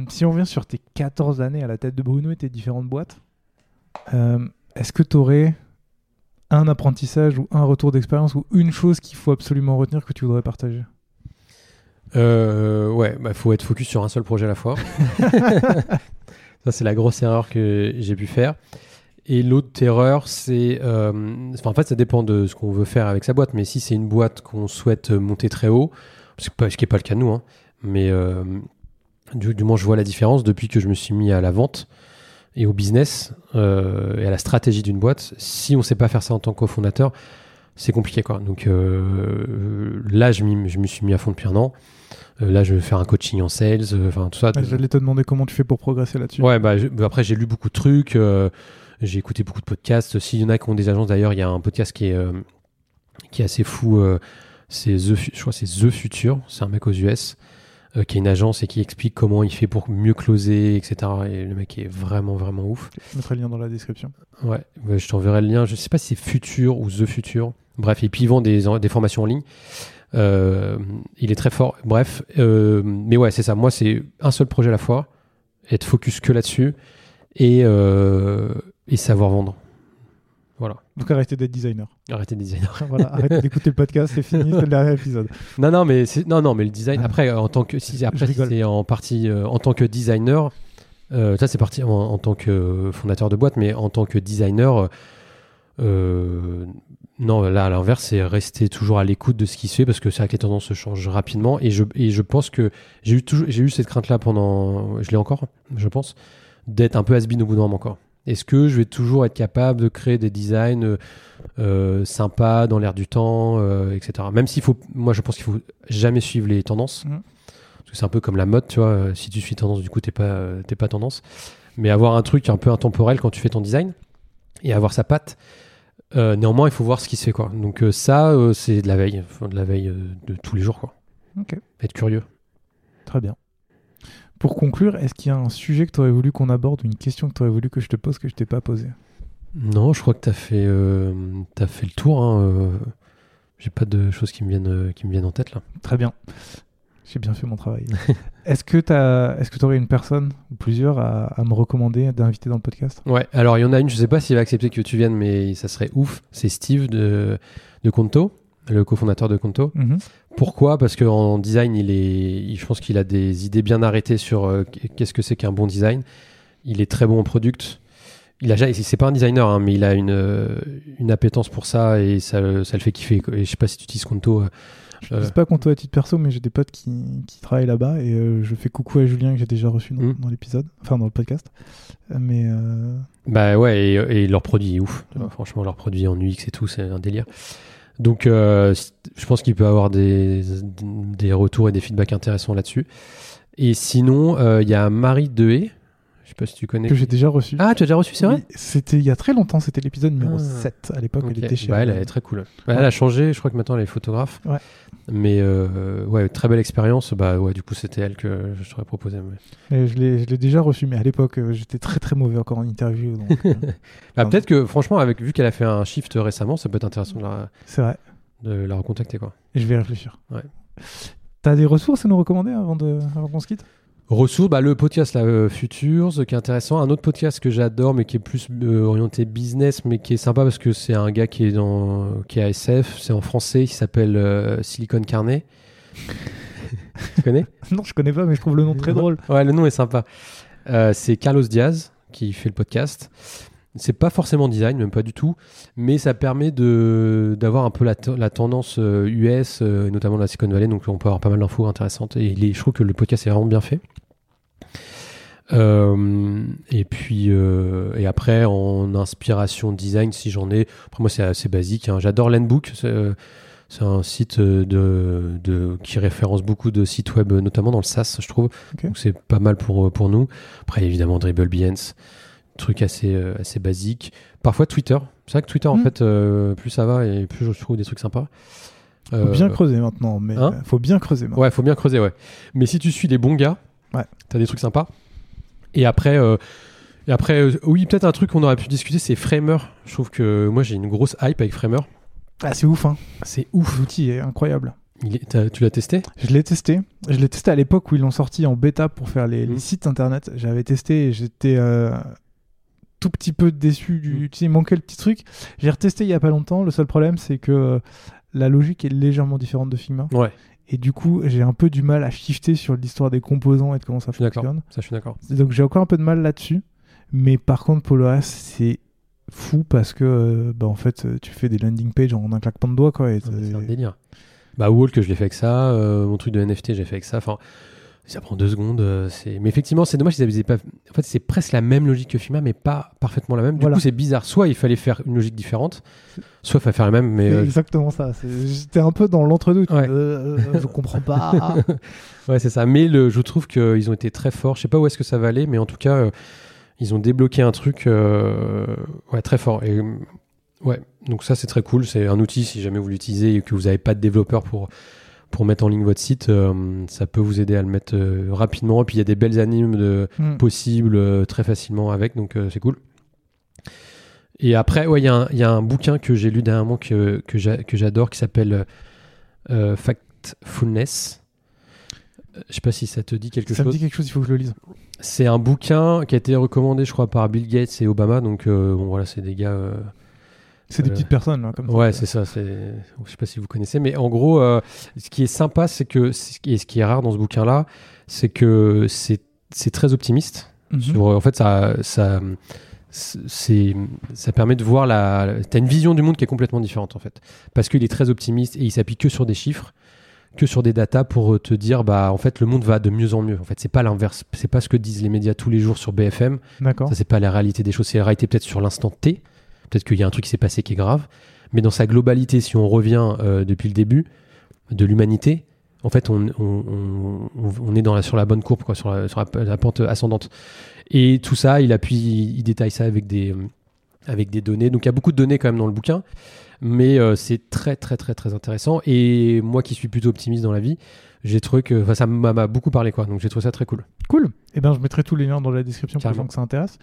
Si on revient sur tes 14 années à la tête de Bruno et tes différentes boîtes, euh, est-ce que tu aurais un apprentissage ou un retour d'expérience ou une chose qu'il faut absolument retenir que tu voudrais partager? Euh, ouais, bah, faut être focus sur un seul projet à la fois. ça, c'est la grosse erreur que j'ai pu faire. Et l'autre erreur, c'est. euh, en fait, ça dépend de ce qu'on veut faire avec sa boîte. Mais si c'est une boîte qu'on souhaite monter très haut, ce qui n'est pas le cas de nous, hein, mais euh, du, du moins, je vois la différence depuis que je me suis mis à la vente et au business euh, et à la stratégie d'une boîte. Si on ne sait pas faire ça en tant que cofondateur, c'est compliqué. Quoi. Donc euh, là, je, me suis mis à fond depuis un an. Euh, là, je vais faire un coaching en sales, enfin tout ça. Ouais, J'allais te demander comment tu fais pour progresser là-dessus. Ouais, bah, je- bah, après, j'ai lu beaucoup de trucs, j'ai écouté beaucoup de podcasts. S'il y en a qui ont des agences, d'ailleurs, il y a un podcast qui est, qui est assez fou. c'est The, je crois c'est The Future. C'est un mec aux US euh, qui a une agence et qui explique comment il fait pour mieux closer, etc. Et le mec est vraiment, vraiment ouf. Je mettrai le lien dans la description. Ouais, je t'enverrai le lien. Je sais pas si c'est Future ou The Future. Bref, et puis ils vendent des, des formations en ligne. Euh, il est très fort. Bref, euh, mais ouais, c'est ça. Moi, c'est un seul projet à la fois, être focus que là-dessus et, euh, et savoir vendre. Donc arrêtez d'être designer. Arrêtez de designer. voilà, arrêtez d'écouter le podcast, c'est fini, c'est le dernier épisode. non, non, mais non, non, mais le design. Après, euh, en tant que si après c'est en partie euh, en tant que designer, euh, ça c'est parti en, en tant que fondateur de boîte, mais en tant que designer, euh, non, là à l'inverse, c'est rester toujours à l'écoute de ce qui se fait parce que c'est vrai que les tendances se changent rapidement et je et je pense que j'ai eu toujours j'ai eu cette crainte là pendant, je l'ai encore, je pense, d'être un peu has-been au bout d'un moment encore. Est-ce que je vais toujours être capable de créer des designs euh, euh, sympas dans l'air du temps, euh, etc. Même s'il faut, moi je pense qu'il faut jamais suivre les tendances, Mhm. parce que c'est un peu comme la mode, tu vois. Si tu suis tendance, du coup t'es pas, t'es pas tendance. Mais avoir un truc un peu intemporel quand tu fais ton design et avoir sa patte. euh, néanmoins, il faut voir ce qui se fait, quoi. Donc ça, c'est de la veille, enfin, de la veille de tous les jours, quoi. Ok. Être curieux. Très bien. Pour conclure, est-ce qu'il y a un sujet que tu aurais voulu qu'on aborde ou une question que tu aurais voulu que je te pose que je t'ai pas posée? Non, je crois que t'as fait, euh, fait le tour. Hein, euh, J'ai pas de choses qui me viennent, euh, qui me viennent en tête là. Très bien. J'ai bien fait mon travail. est-ce que tu tu aurais une personne ou plusieurs à, à me recommander d'inviter dans le podcast? Ouais, alors il y en a une, je sais pas s'il va accepter que tu viennes, mais ça serait ouf. C'est Steve de, de Conto, le cofondateur de Conto. Mhm. Pourquoi? Parce qu'en design, il est, je pense qu'il a des idées bien arrêtées sur euh, qu'est-ce que c'est qu'un bon design. Il est très bon en product. Il a, c'est pas un designer, hein, mais il a une, euh, une appétence pour ça et ça, ça le fait kiffer. Et je sais pas si tu utilises Conto. euh, Je ne sais pas compte à titre perso, mais j'ai des potes qui, qui travaillent là-bas et euh, je fais coucou à Julien que j'ai déjà reçu dans, Mhm. dans l'épisode, enfin dans le podcast. Mais euh, Bah ouais, et, et leur produit est ouf. Franchement, leur produit en UX et tout, c'est un délire. Donc, euh, je pense qu'il peut avoir des, des retours et des feedbacks intéressants là-dessus. Et sinon, euh, il y a Marie Dehé. Je sais pas si tu connais. que j'ai déjà reçu. Ah, tu as déjà reçu, c'est vrai Oui, C'était il y a très longtemps, c'était l'épisode numéro Ah. 7. À l'époque, Ok. elle était chez Bah, elle, est très cool. Bah, Elle a changé, je crois que maintenant elle est photographe. Ouais. Mais euh, ouais, très belle expérience. Bah ouais, du coup, c'était elle que je t'aurais proposé. mais- Et je l'ai déjà reçu, mais à l'époque, euh, j'étais très très mauvais encore en interview. donc, euh, Bah, peut-être que, franchement, avec, vu qu'elle a fait un shift récemment, ça peut être intéressant de la, c'est vrai. de la recontacter. Quoi. Et je vais réfléchir. Ouais. T'as des ressources à nous recommander avant, de, avant qu'on se quitte? Ressources, bah, le podcast là, euh, Futures, qui est intéressant. Un autre podcast que j'adore, mais qui est plus euh, orienté business, mais qui est sympa parce que c'est un gars qui est, dans, qui est à SF, c'est en français, il s'appelle euh, Silicon Carnet. tu connais? Non, je connais pas, mais je trouve le nom très drôle. Ouais, le nom est sympa. C'est Carlos Diaz qui fait le podcast. C'est pas forcément design, même pas du tout, mais ça permet de d'avoir un peu la, la tendance US, et notamment la Silicon Valley, donc on peut avoir pas mal d'infos intéressantes. Et il est- je trouve que le podcast est vraiment bien fait. Euh, et puis euh, et après en inspiration design, si j'en ai, après moi c'est assez basique. hein. J'adore Landbook. c'est, euh, C'est un site de, de, qui référence beaucoup de sites web, notamment dans le SaaS, je trouve. Donc c'est pas mal pour, pour nous. Après, évidemment, Dribble Behance, truc assez, assez basique. Parfois Twitter. C'est vrai que Twitter, en Mm. fait, plus ça va et plus je trouve des trucs sympas. Faut bien creuser maintenant, mais hein faut bien creuser maintenant. Ouais, faut bien creuser, ouais. Mais si tu suis les bons gars, Ouais. t'as des trucs sympas. Et après, euh, et après euh, oui, peut-être un truc qu'on aurait pu discuter, c'est Framer. Je trouve que moi, j'ai une grosse hype avec Framer. Ah, c'est ouf, hein. C'est ouf. L'outil est incroyable. Il est- tu l'as testé? Je l'ai testé. Je l'ai testé à l'époque où ils l'ont sorti en bêta pour faire les, les Mhm. sites internet. J'avais testé et j'étais euh, tout petit peu déçu du. Mhm. Tu sais, il manquait le petit truc. J'ai retesté il y a pas longtemps. Le seul problème, c'est que la logique est légèrement différente de Figma. Ouais, Et du coup, j'ai un peu du mal à shifter sur l'histoire des composants et de comment ça fonctionne. Ça, je suis d'accord. Donc j'ai encore un peu de mal là-dessus. Mais par contre, reste, c'est fou parce que euh, bah, en fait, euh, tu fais des landing pages en un claquement de doigts. Quoi, mais C'est un délire. Bah, Walk, je l'ai fait avec ça. euh, mon truc de NFT, j'ai fait avec ça. Enfin, ça prend deux secondes. euh, c'est... Mais effectivement, c'est dommage qu'ils avaient pas. En fait, c'est presque la même logique que Figma, mais pas parfaitement la même. Du Voilà. coup, c'est bizarre. Soit il fallait faire une logique différente, soit il fallait faire la même. Mais c'est euh, exactement ça. C'est- J'étais un peu dans l'entre-deux. Ouais. Euh, euh, je comprends pas. ouais, c'est ça. Mais le, je trouve qu'ils ont été très forts. Je sais pas où est-ce que ça va aller, mais en tout cas, euh, ils ont débloqué un truc euh, ouais, très fort. Et euh, ouais, donc ça, c'est très cool. C'est un outil, si jamais vous l'utilisez et que vous n'avez pas de développeur pour, pour mettre en ligne votre site, euh, ça peut vous aider à le mettre euh, rapidement. Et puis, il y a des belles animes de, Hmm. possibles euh, très facilement avec, donc c'est cool. Et après, ouais, il y, a un- il y a un bouquin que j'ai lu dernièrement que, que j'a- que j'adore qui s'appelle Factfulness. Je sais pas si ça te dit quelque ça me chose. dit quelque chose, il faut que je le lise. C'est un bouquin qui a été recommandé, je crois, par Bill Gates et Obama. Donc, bon, voilà, c'est des gars. Euh, C'est des Euh, petites personnes, là, comme ça. Ouais, c'est ça. C'est... Je sais pas si vous connaissez, mais en gros, euh, ce qui est sympa, c'est que ce qui est, ce qui est rare dans ce bouquin-là, c'est que c'est, c'est très optimiste. Mhm. Sur, en fait, ça, ça, c'est, ça permet de voir la. T'as une vision du monde qui est complètement différente, en fait, parce qu'il est très optimiste et il s'appuie que sur des chiffres, que sur des datas pour te dire, bah, en fait, le monde va de mieux en mieux. En fait, c'est pas l'inverse. C'est pas ce que disent les médias tous les jours sur BFM. D'accord. Ça, c'est pas la réalité des choses. C'est la réalité peut-être sur l'instant T. Peut-être qu'il y a un truc qui s'est passé qui est grave. Mais dans sa globalité, si on revient euh, depuis le début de l'humanité, en fait, on, est sur la bonne courbe, sur, la, pente ascendante. Et tout ça, il appuie, il détaille ça avec des, données. Donc il y a beaucoup de données quand même dans le bouquin. Mais euh, c'est très, très, très, très intéressant. Et moi qui suis plutôt optimiste dans la vie, j'ai trouvé que ça m'a beaucoup parlé. Quoi. Donc j'ai trouvé ça très cool. Cool. Eh bien, je mettrai tous les liens dans la description pour les gens que ça intéresse.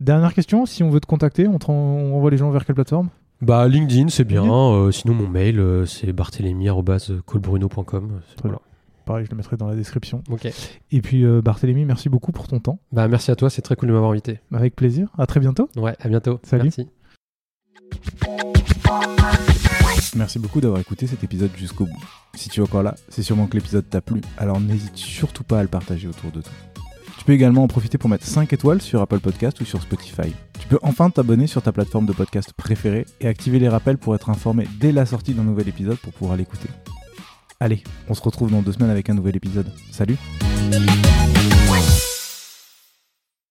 Dernière question, si on veut te contacter, on, te ren- on envoie les gens vers quelle plateforme? Bah LinkedIn c'est bien. Euh, sinon mon mail euh, c'est Voilà. Pareil, je le mettrai dans la description. Ok. Et puis, euh, Barthélémy, merci beaucoup pour ton temps. Bah merci à toi, c'est très cool de m'avoir invité. Avec plaisir. À très bientôt. Ouais, à bientôt. Salut. Merci. Merci beaucoup d'avoir écouté cet épisode jusqu'au bout. Si tu es encore là, c'est sûrement que l'épisode t'a plu, alors n'hésite surtout pas à le partager autour de toi. Tu peux également en profiter pour mettre 5 étoiles sur Apple Podcast ou sur Spotify. Tu peux enfin t'abonner sur ta plateforme de podcast préférée et activer les rappels pour être informé dès la sortie d'un nouvel épisode pour pouvoir l'écouter. Allez, on se retrouve dans deux semaines avec un nouvel épisode. Salut